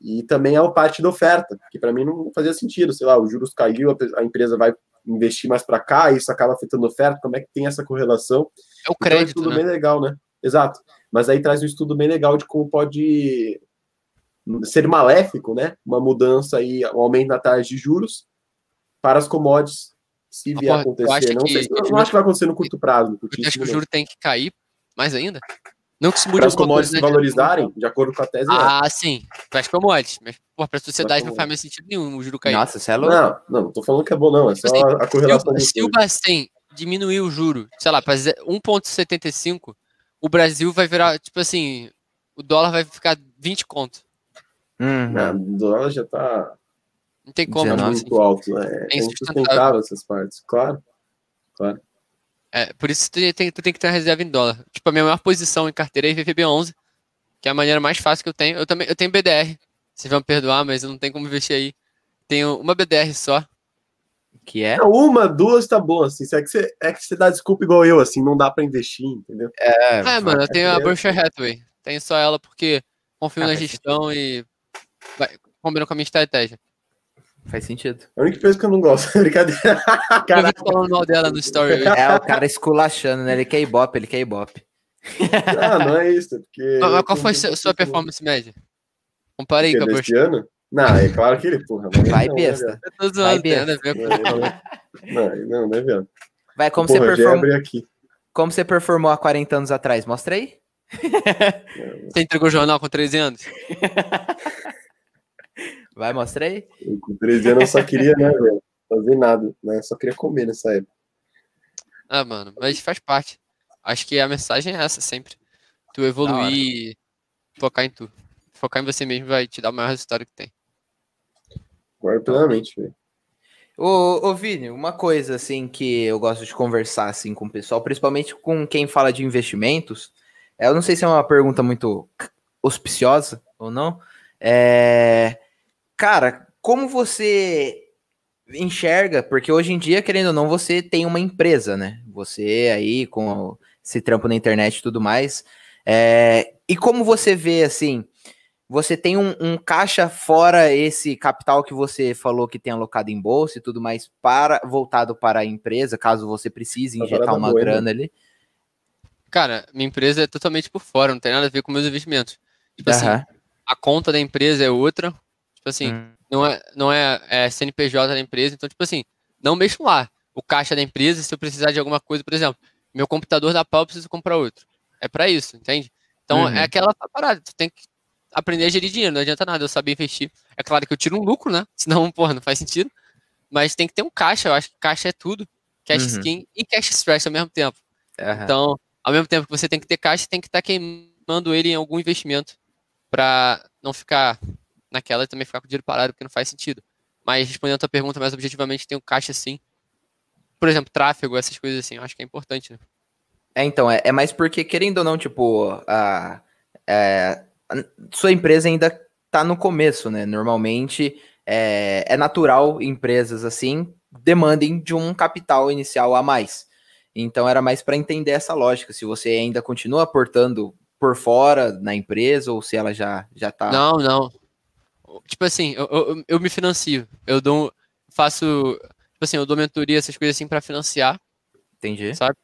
E também a parte da oferta, que para mim não fazia sentido, sei lá, os juros caiu, a empresa vai investir mais para cá, isso acaba afetando a oferta, como é que tem essa correlação? É o crédito, então, é tudo né? bem legal, né? Exato. Mas aí traz um estudo bem legal de como pode ser maléfico, né? Uma mudança aí, um aumento na taxa de juros para as commodities, se vier ah, acontecer. Não, que, sei, eu não acho que vai acontecer no curto prazo. No curtíssimo acho que o juro tem que cair mais ainda? Não que se mude para as commodities se valorizarem, de acordo com a tese. É. Ah, é. sim, para as commodities. Mas para a sociedade não faz mais sentido nenhum o juro cair. Nossa, você é louco. Não, não, estou tô falando que é bom, não. É só tipo assim, a correlação. Se o Bacen diminuir o juro, sei lá, para 1,75 o Brasil vai virar, tipo assim, o dólar vai ficar 20 conto. Hum. Não, é, o dólar já tá. Não tem como, não, né? muito assim, alto, né? É, é, é insustentável essas partes, claro. Claro. É, por isso tu tem, tu tem que ter uma reserva em dólar. Tipo, a minha maior posição em carteira é VVB11, que é a maneira mais fácil que eu tenho. Eu também eu tenho BDR. Vocês vão me perdoar, mas eu não tenho como investir aí. Tenho uma BDR só, que é. Não, uma, duas tá bom, assim. É que, você, é que você dá desculpa igual eu, assim, não dá pra investir, entendeu? É, é mano, eu tenho a Berkshire Hathaway. Tenho só ela porque confio ah, na gestão e. Vai, combina com a minha estratégia. Faz sentido. É a única coisa que eu não gosto. É brincadeira. Caraca. Eu falando mal dela no story. É, o cara esculachando, né? Ele quer ibope, ele quer ibope. Ah, não é isso. É porque... Mas, qual foi a sua performance média? Comparei com a Berkshire. ano? Não, é claro que ele, porra. Vai, né, besta. eu tô zoando, Vai, né, besta. É, não, não, não é verdade. Vai, como porra, você performou. aqui. Como você performou há 40 anos atrás? Mostra aí. Você entregou o jornal com 13 anos? Vai, mostra aí. Eu, com 13 anos eu só queria, né, velho? Fazer nada, né? Eu só queria comer nessa época. Ah, mano, mas faz parte. Acho que a mensagem é essa sempre. Tu evoluir e focar em tu. Focar em você mesmo vai te dar o maior resultado que tem. Concordo então, plenamente, Ô, ô, Vini, uma coisa assim que eu gosto de conversar assim com o pessoal, principalmente com quem fala de investimentos, é, eu não sei se é uma pergunta muito auspiciosa ou não. É... Cara, como você enxerga? Porque hoje em dia, querendo ou não, você tem uma empresa, né? Você aí com esse trampo na internet e tudo mais. É... E como você vê assim? você tem um, um, caixa fora esse capital que você falou que tem alocado em bolsa e tudo mais para voltado para a empresa, caso você precise tá injetar uma boa, grana né? ali? Cara, minha empresa é totalmente por fora, não tem nada a ver com meus investimentos. Tipo uhum. assim, a conta da empresa é outra, tipo assim, hum. não é não é, é, CNPJ da empresa, então tipo assim, não mexo lá. O caixa da empresa, se eu precisar de alguma coisa, por exemplo, meu computador da pau, eu preciso comprar outro. É para isso, entende? Então uhum. é aquela parada, tu tem que aprender a gerir dinheiro, não adianta nada eu saber investir. É claro que eu tiro um lucro, né? Senão, porra, não faz sentido. Mas tem que ter um caixa, eu acho que caixa é tudo. Cash uhum. skin e cash stress ao mesmo tempo. Uhum. Então, ao mesmo tempo que você tem que ter caixa, tem que estar tá queimando ele em algum investimento para não ficar naquela e também ficar com o dinheiro parado, porque não faz sentido. Mas respondendo a tua pergunta mais objetivamente, tem um caixa sim. Por exemplo, tráfego, essas coisas assim, eu acho que é importante, né? É, então, é, é mais porque, querendo ou não, tipo, a, é, sua empresa ainda está no começo, né? Normalmente é, é natural empresas assim demandem de um capital inicial a mais. Então era mais para entender essa lógica. Se você ainda continua aportando por fora na empresa ou se ela já já está Não, não. Tipo assim, eu, eu, eu me financio. Eu dou, faço, tipo assim, eu dou mentoria essas coisas assim para financiar. Entendi. Sabe?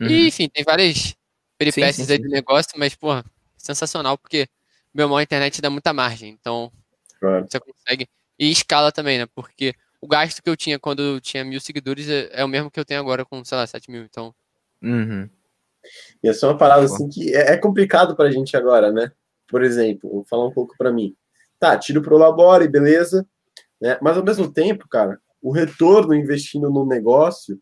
Uhum. E, enfim, tem várias peripécias sim, sim, sim. aí do negócio, mas porra, sensacional porque meu mal, a internet dá muita margem. Então, claro. você consegue. E escala também, né? Porque o gasto que eu tinha quando eu tinha mil seguidores é, é, o mesmo que eu tenho agora com, sei lá, 7 mil. Então. Uhum. E essa é uma parada tá assim que é, é complicado pra gente agora, né? Por exemplo, vou falar um pouco pra mim. Tá, tiro pro Labore, beleza. Né? Mas ao mesmo tempo, cara, o retorno investindo no negócio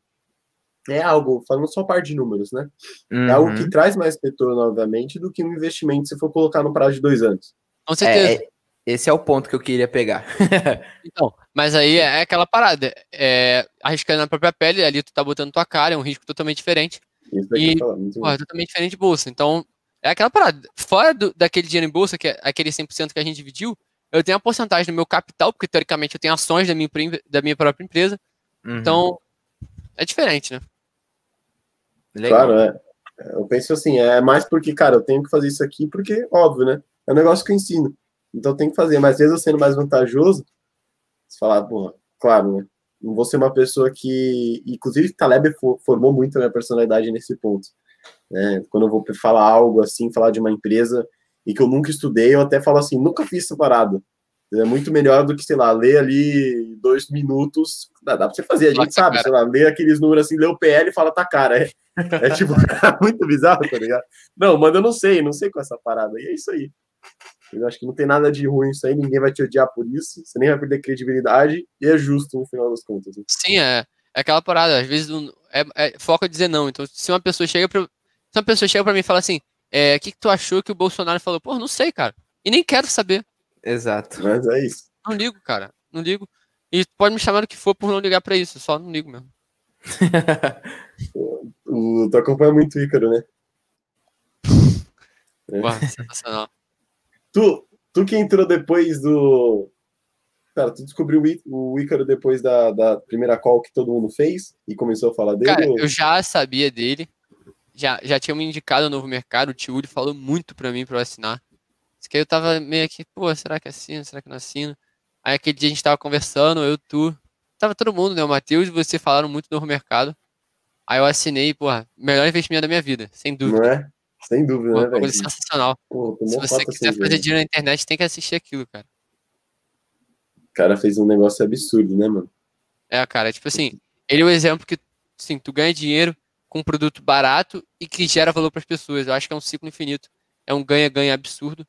é algo, falando só parte de números, né? Uhum. É algo que uhum. traz mais retorno, obviamente, do que um investimento se for colocar no prazo de dois anos. Com é, certeza. É, esse é o ponto que eu queria pegar. então, mas aí é aquela parada. É, arriscando na própria pele, ali tu tá botando tua cara, é um risco totalmente diferente. Isso é e, pô, é totalmente diferente de bolsa. Então, é aquela parada. Fora do, daquele dinheiro em bolsa, que é aquele 100% que a gente dividiu, eu tenho a porcentagem do meu capital, porque teoricamente eu tenho ações da minha, da minha própria empresa. Uhum. Então, é diferente, né? Legal. Claro, é. Eu penso assim, é mais porque, cara, eu tenho que fazer isso aqui porque, óbvio, né? É um negócio que eu ensino. Então eu tenho que fazer. Mas às vezes eu sendo mais vantajoso, você falar, porra, claro, né? Não vou ser uma pessoa que. Inclusive, Taleb formou muito a minha personalidade nesse ponto. Né? Quando eu vou falar algo assim, falar de uma empresa e que eu nunca estudei, eu até falo assim, nunca fiz essa parada. É muito melhor do que, sei lá, ler ali dois minutos. Dá, dá pra você fazer, a gente Nossa, sabe, cara. sei lá, ler aqueles números assim, lê o PL e fala, tá cara. É, é tipo, é muito bizarro, tá ligado? Não, mas eu não sei, não sei com essa parada. E é isso aí. Eu acho que não tem nada de ruim isso aí, ninguém vai te odiar por isso, você nem vai perder credibilidade, e é justo no final das contas. Né? Sim, é, é aquela parada, às vezes não, é, é, foca dizer não. Então, se uma pessoa chega pra, se uma pessoa chega pra mim e fala assim, o é, que, que tu achou que o Bolsonaro falou? Pô, não sei, cara. E nem quero saber. Exato. Mas é isso. Não ligo, cara. Não ligo. E pode me chamar do que for por não ligar para isso, só não ligo mesmo. o, tu acompanha é muito o Ícaro, né? sensacional. Tu, tu que entrou depois do. Cara, tu descobriu o Ícaro depois da, da primeira call que todo mundo fez e começou a falar dele? Cara, ou... eu já sabia dele. Já, já tinha me indicado o novo mercado, o Tiúlio falou muito para mim para eu assinar que eu tava meio aqui, pô, será que assino? É será que não assino? É aí aquele dia a gente tava conversando, eu, tu, tava todo mundo, né? O Matheus e você falaram muito do mercado. Aí eu assinei, pô melhor investimento da minha vida, sem dúvida. Não é? Sem dúvida, pô, né, velho? sensacional. Pô, Se você quiser fazer dinheiro. dinheiro na internet, tem que assistir aquilo, cara. O cara fez um negócio absurdo, né, mano? É, cara, tipo assim, ele é o um exemplo que, sim tu ganha dinheiro com um produto barato e que gera valor para as pessoas. Eu acho que é um ciclo infinito. É um ganha-ganha absurdo.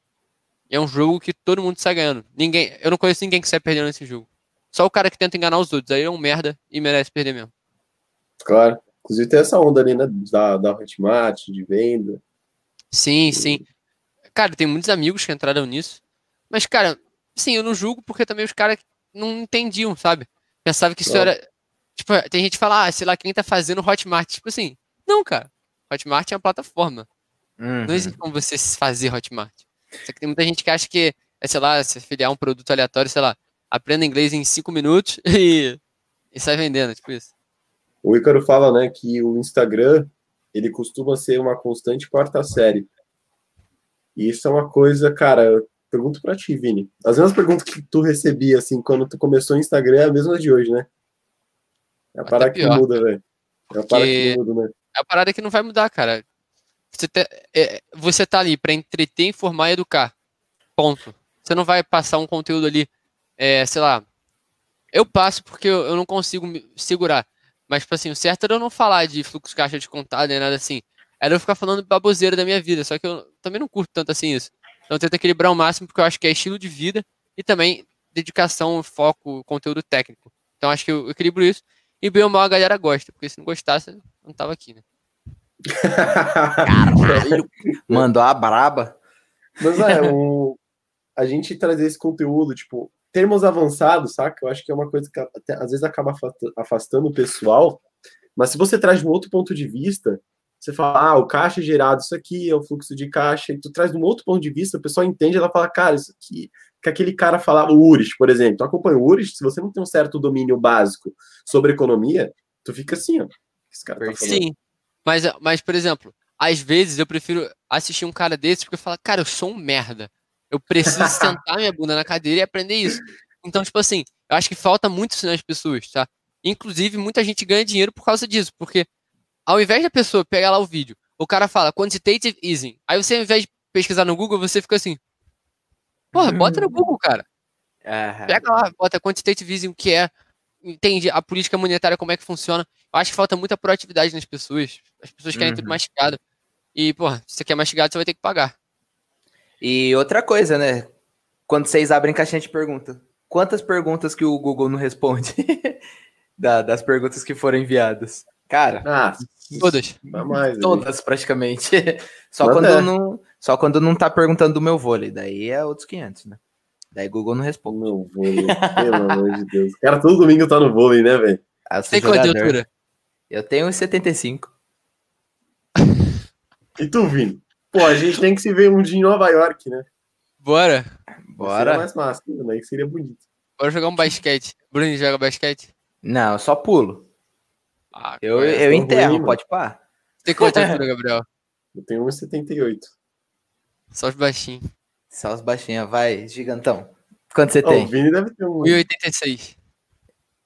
É um jogo que todo mundo sai ganhando. Ninguém, eu não conheço ninguém que sai perdendo nesse jogo. Só o cara que tenta enganar os outros. Aí é um merda e merece perder mesmo. Claro. Inclusive tem essa onda ali, né? Da, da Hotmart, de venda. Sim, sim. Cara, tem muitos amigos que entraram nisso. Mas, cara, sim, eu não julgo porque também os caras não entendiam, sabe? Pensava que isso claro. era. Tipo, tem gente que fala, ah, sei lá, quem tá fazendo Hotmart. Tipo assim, não, cara. Hotmart é uma plataforma. Uhum. Não existe como você fazer Hotmart. Só que tem muita gente que acha que, é, sei lá, se filiar um produto aleatório, sei lá, aprenda inglês em cinco minutos e, e sai vendendo, tipo isso. O Ícaro fala, né, que o Instagram, ele costuma ser uma constante quarta série. E isso é uma coisa, cara, eu pergunto pra ti, Vini. As mesmas perguntas que tu recebia, assim, quando tu começou o Instagram, é a mesma de hoje, né? É a parada que muda, velho. É a parada que muda, né? É a parada que não vai mudar, cara. Você, te, tá, é, você tá ali para entreter, informar e educar. Ponto. Você não vai passar um conteúdo ali, é, sei lá. Eu passo porque eu, eu não consigo segurar. Mas, tipo assim, o certo era eu não falar de fluxo caixa de contado nem nada assim. Era eu ficar falando baboseira da minha vida. Só que eu também não curto tanto assim isso. Então eu tento equilibrar o máximo porque eu acho que é estilo de vida e também dedicação, foco, conteúdo técnico. Então acho que eu equilibro isso. E bem ou mal a galera gosta, porque se não gostasse, não tava aqui, né? Caralho! Mandou a braba. Mas é, o, a gente trazer esse conteúdo, tipo, termos avançados, saca? Eu acho que é uma coisa que até, às vezes acaba afastando o pessoal. Mas se você traz de um outro ponto de vista, você fala, ah, o caixa é gerado isso aqui, é o fluxo de caixa, e tu traz de um outro ponto de vista, o pessoal entende, ela fala, cara, isso aqui, que aquele cara falava, o Uris, por exemplo, tu acompanha o Uris, se você não tem um certo domínio básico sobre economia, tu fica assim, ó, esse cara tá falando. Sim. Mas, eh, mas, por exemplo, às vezes eu prefiro assistir um cara desse porque eu falo, cara, eu sou um merda. Eu preciso sentar minha bunda na cadeira e aprender isso. Então, tipo assim, eu acho que falta muito isso nas pessoas, tá? Inclusive, muita gente ganha dinheiro por causa disso, porque ao invés da pessoa pegar lá o vídeo, o cara fala quantitative easing. Aí você, ao invés de pesquisar no Google, você fica assim, porra, bota no uhum. Google, cara. Uhum. Pega lá, bota quantitative easing, o que é, entende a política monetária, como é que funciona. Eu acho que falta muita proatividade nas pessoas. As pessoas querem uhum. tudo mastigado. E, porra, se você quer mastigado, você vai ter que pagar. E outra coisa, né? Quando vocês abrem caixinha de pergunta, quantas perguntas que o Google não responde da, das perguntas que foram enviadas? Cara, ah, todas. Mais, todas, aí. praticamente. Só quando, é. não, só quando não tá perguntando do meu vôlei. Daí é outros 500, né? Daí Google não responde. Não, vôlei, pelo amor de Deus. O cara todo domingo tá no vôlei, né, velho? Ah, Tem qual de altura? Eu tenho 75. E tu, Vini? Pô, a gente tem que se ver um dia em Nova York, né? Bora. Bora. Seria mais massa, né? Seria bonito. Bora jogar um basquete. Bruno joga basquete? Não, eu só pulo. Ah, eu, eu é enterro, ruim, pode pá. Tem quanto altura, Gabriel? Eu tenho 1,78. Só de baixinho. Só as baixinhas, vai, gigantão. Quanto você oh, tem? O Vini deve ter um. 1,86.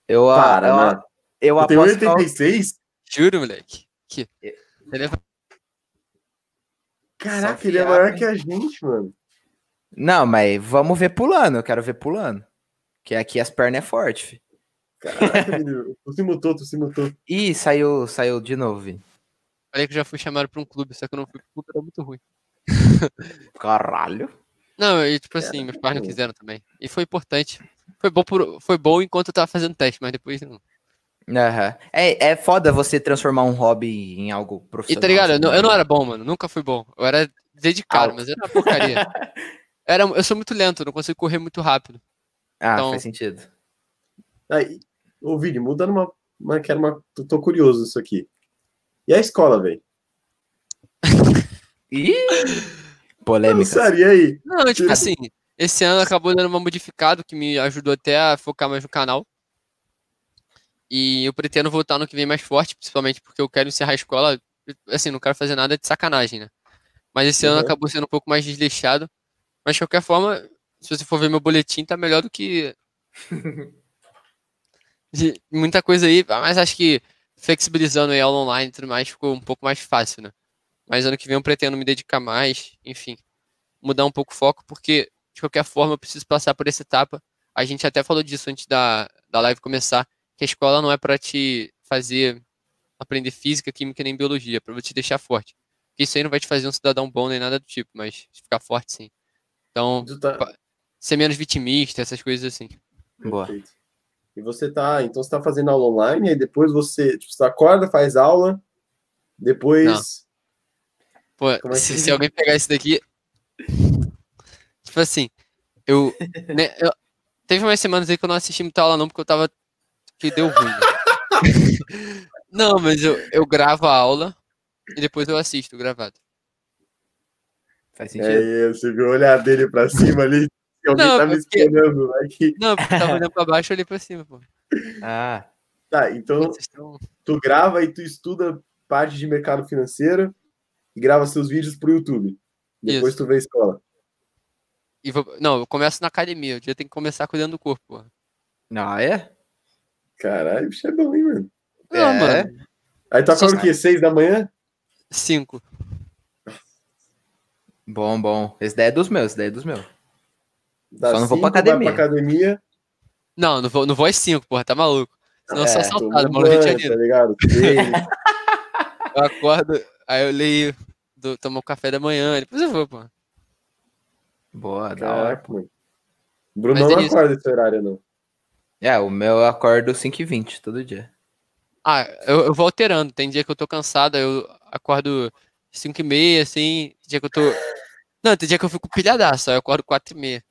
Eu, Para, eu, mano. Eu, eu aposto. Tem 1,86? Juro, moleque. Que... Ele é... Caraca, ele é maior que a gente, mano. Não, mas vamos ver pulando. Eu quero ver pulando. Que aqui as pernas é forte, fi. Caraca, menino. Tu se mutou, tu se mutou. Ih, saiu, saiu de novo, Vini. Falei que eu já fui chamado pra um clube, só que eu não fui porque o clube era é muito ruim. Caralho. Não, e tipo assim, meus pais não quiseram também. E foi importante. Foi bom, por, foi bom enquanto eu tava fazendo teste, mas depois não. Uhum. É, é foda você transformar um hobby em algo profissional. E tá ligado? Assim, eu, né? eu não, era bom, mano. Nunca fui bom. Eu era dedicado, ah. mas era uma porcaria. era, eu sou muito lento, não consigo correr muito rápido. Ah, então... faz sentido. Aí, ô, Vini, mudando uma. uma, quero uma tô curioso isso aqui. E a escola, velho? Ih! Polêmica. Sério, e aí? Não, tipo assim, esse ano acabou dando uma modificada que me ajudou até a focar mais no canal. E eu pretendo voltar no que vem mais forte, principalmente porque eu quero encerrar a escola. Assim, não quero fazer nada de sacanagem, né? Mas esse uhum. ano acabou sendo um pouco mais desleixado. Mas de qualquer forma, se você for ver meu boletim, tá melhor do que. muita coisa aí, mas acho que flexibilizando aí aula online e tudo mais, ficou um pouco mais fácil, né? Mas ano que vem eu pretendo me dedicar mais, enfim, mudar um pouco o foco, porque de qualquer forma eu preciso passar por essa etapa. A gente até falou disso antes da, da live começar, que a escola não é para te fazer aprender física, química nem biologia, é para te deixar forte. Porque isso aí não vai te fazer um cidadão bom nem nada do tipo, mas ficar forte sim. Então, tá... ser menos vitimista, essas coisas assim. Boa. Perfeito. E você tá, então você tá fazendo aula online, aí depois você, tipo, você acorda, faz aula, depois Pô, é se, se, alguém pegar isso daqui. Tipo assim, eu, né, eu, Teve umas semanas aí que eu não assisti muita aula, não, porque eu tava. que deu ruim. Né? não, mas eu, eu gravo a aula e depois eu assisto gravado. Faz é sentido. É, isso. viu o olhar dele pra cima ali. Alguém não, tá me porque... esperando aqui. Não, porque tava olhando pra baixo e olhei pra cima, pô. Ah. Tá, então tu grava e tu estuda parte de mercado financeiro e grava seus vídeos pro YouTube. Depois Isso. tu vê a escola. E vou... Não, eu começo na academia. O já tem que começar cuidando do corpo, porra. Ah, é? Caralho, bicho é bom, hein, mano? Não, é, é... mano. Aí tu tá acorda o quê? Seis da manhã? Cinco. Bom, bom. Esse daí é dos meus, esse daí é dos meus. Dá Só não vou pra academia. pra academia. Não, não vou, não vou às cinco, porra, tá maluco. Senão é, eu sou é, assaltado, moro Tá ligado? eu acordo, aí eu leio, do, tomo o café da manhã, depois eu vou, pô. Boa, da hora. Pô. Bruno Mas não é acorda esse horário, não. É, o meu eu acordo 5h20 todo dia. Ah, eu, eu vou alterando. Tem dia que eu tô cansado, eu acordo 5h30, assim. Tem dia que eu tô. Não, tem dia que eu fico pilhadaço, eu acordo 4h30.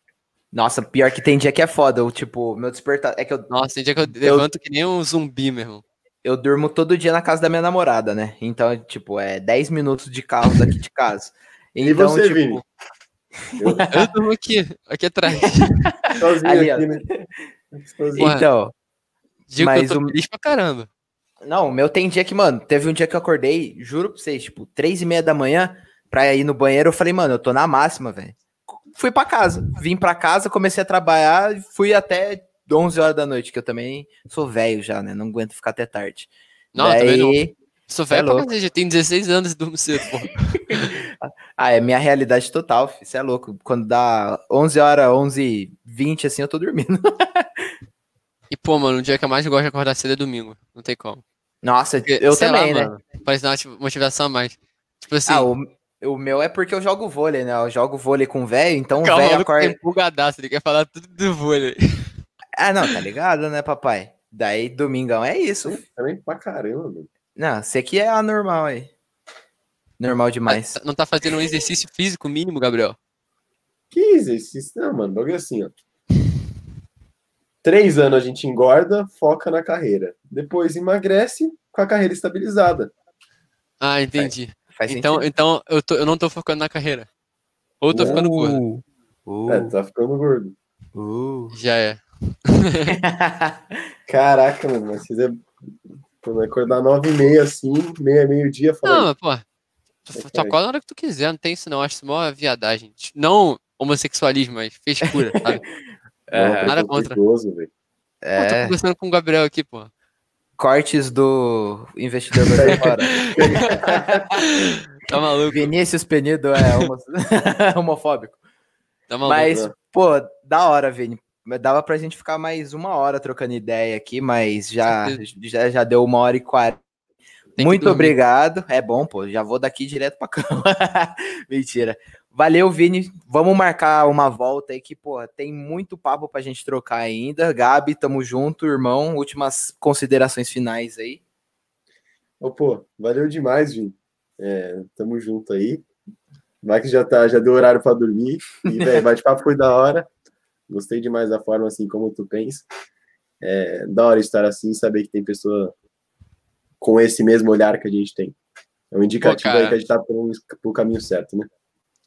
Nossa, pior que tem dia que é foda. Eu, tipo, meu despertar. É que eu. Nossa, tem dia que eu, eu... levanto que nem um zumbi, meu irmão eu durmo todo dia na casa da minha namorada, né? Então, tipo, é 10 minutos de carro daqui de casa. Então, e você, tipo... Vini? Eu... eu durmo aqui, aqui atrás. Sozinho Ali, aqui, né? Sozinho. Então, Digo mas que eu tô feliz pra caramba. Não, meu tem dia que, mano, teve um dia que eu acordei, juro pra vocês, tipo, três e meia da manhã, pra ir no banheiro, eu falei, mano, eu tô na máxima, velho. Fui pra casa, vim pra casa, comecei a trabalhar, fui até 11 horas da noite, que eu também sou velho já, né? Não aguento ficar até tarde. Não, Daí... também não. Sou velho é pra cacete, tenho 16 anos e durmo cedo, pô. ah, é minha realidade total, Você é louco. Quando dá 11 horas, 11 20 assim, eu tô dormindo. e, pô, mano, o dia que eu mais gosto de acordar cedo é domingo. Não tem como. Nossa, porque, eu também, lá, né? Mano, parece dar uma motivação a mais. Tipo assim... Ah, o... O meu é porque eu jogo vôlei, né? Eu jogo vôlei com velho, então Calma, o velho tá acorda. empolgadaço, ele quer falar tudo do vôlei. Ah, não, tá ligado, né, papai? Daí domingão é isso. Também pra caramba, mano. Não, você que é anormal aí. Normal demais. Não tá fazendo um exercício físico mínimo, Gabriel? Que exercício? Não, mano, bagulho é assim, ó. Três anos a gente engorda, foca na carreira. Depois emagrece com a carreira estabilizada. Ah, entendi. Faz, faz então, então eu, tô, eu não tô focando na carreira. Ou tô uh, ficando gordo. Uh. É, tá ficando gordo. Uh. Já é. Caraca, mano, mas vocês é. Pô, vai acordar nove e meia assim, meia, meio-dia, falando. Não, pô. Tu acorda na hora que tu quiser, não tem isso não. Acho isso uma viadagem. Não homossexualismo, mas frescura, sabe? é, nada contra. Curioso, é. Pô, tô conversando com o Gabriel aqui, pô. Cortes do investidor da fora. tá maluco? Vinícius Penido é homo... homofóbico. Tá maluco, mas, né? pô, da hora, Vini dava pra gente ficar mais uma hora trocando ideia aqui, mas já, já, já deu uma hora e quarenta. Muito obrigado. É bom, pô. Já vou daqui direto pra cama. Mentira. Valeu, Vini. Vamos marcar uma volta aí que, pô tem muito papo pra gente trocar ainda. Gabi, tamo junto, irmão. Últimas considerações finais aí. Ô, oh, pô, valeu demais, Vini. É, tamo junto aí. Vai que já, tá, já deu horário pra dormir. E, velho, bate-papo foi da hora. Gostei demais da forma assim como tu pensa. É, da hora estar assim e saber que tem pessoa com esse mesmo olhar que a gente tem. É um indicativo Pô, aí que a gente tá pro, pro caminho certo, né?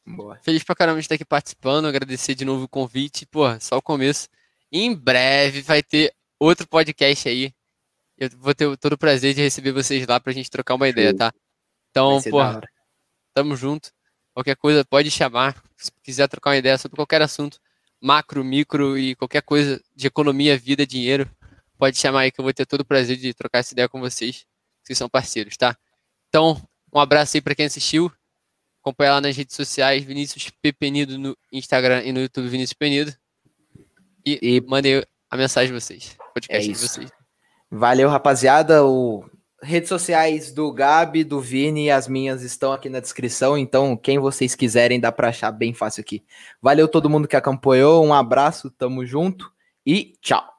Boa. Feliz pra caramba de estar aqui participando, agradecer de novo o convite. Pô, só o começo. Em breve vai ter outro podcast aí. Eu vou ter todo o prazer de receber vocês lá pra gente trocar uma ideia, tá? Então, pô, tamo junto. Qualquer coisa pode chamar. Se quiser trocar uma ideia sobre qualquer assunto, macro, micro e qualquer coisa de economia, vida, dinheiro, pode chamar aí que eu vou ter todo o prazer de trocar essa ideia com vocês, que são parceiros, tá? Então, um abraço aí para quem assistiu. Acompanha lá nas redes sociais, Vinícius P. Penido no Instagram e no YouTube, Vinícius Penido. E, e... mandei a mensagem de vocês, podcast é de vocês. Valeu, rapaziada. O redes sociais do Gabi, do Vini e as minhas estão aqui na descrição, então quem vocês quiserem dá para achar bem fácil aqui. Valeu todo mundo que acompanhou, um abraço, tamo junto e tchau.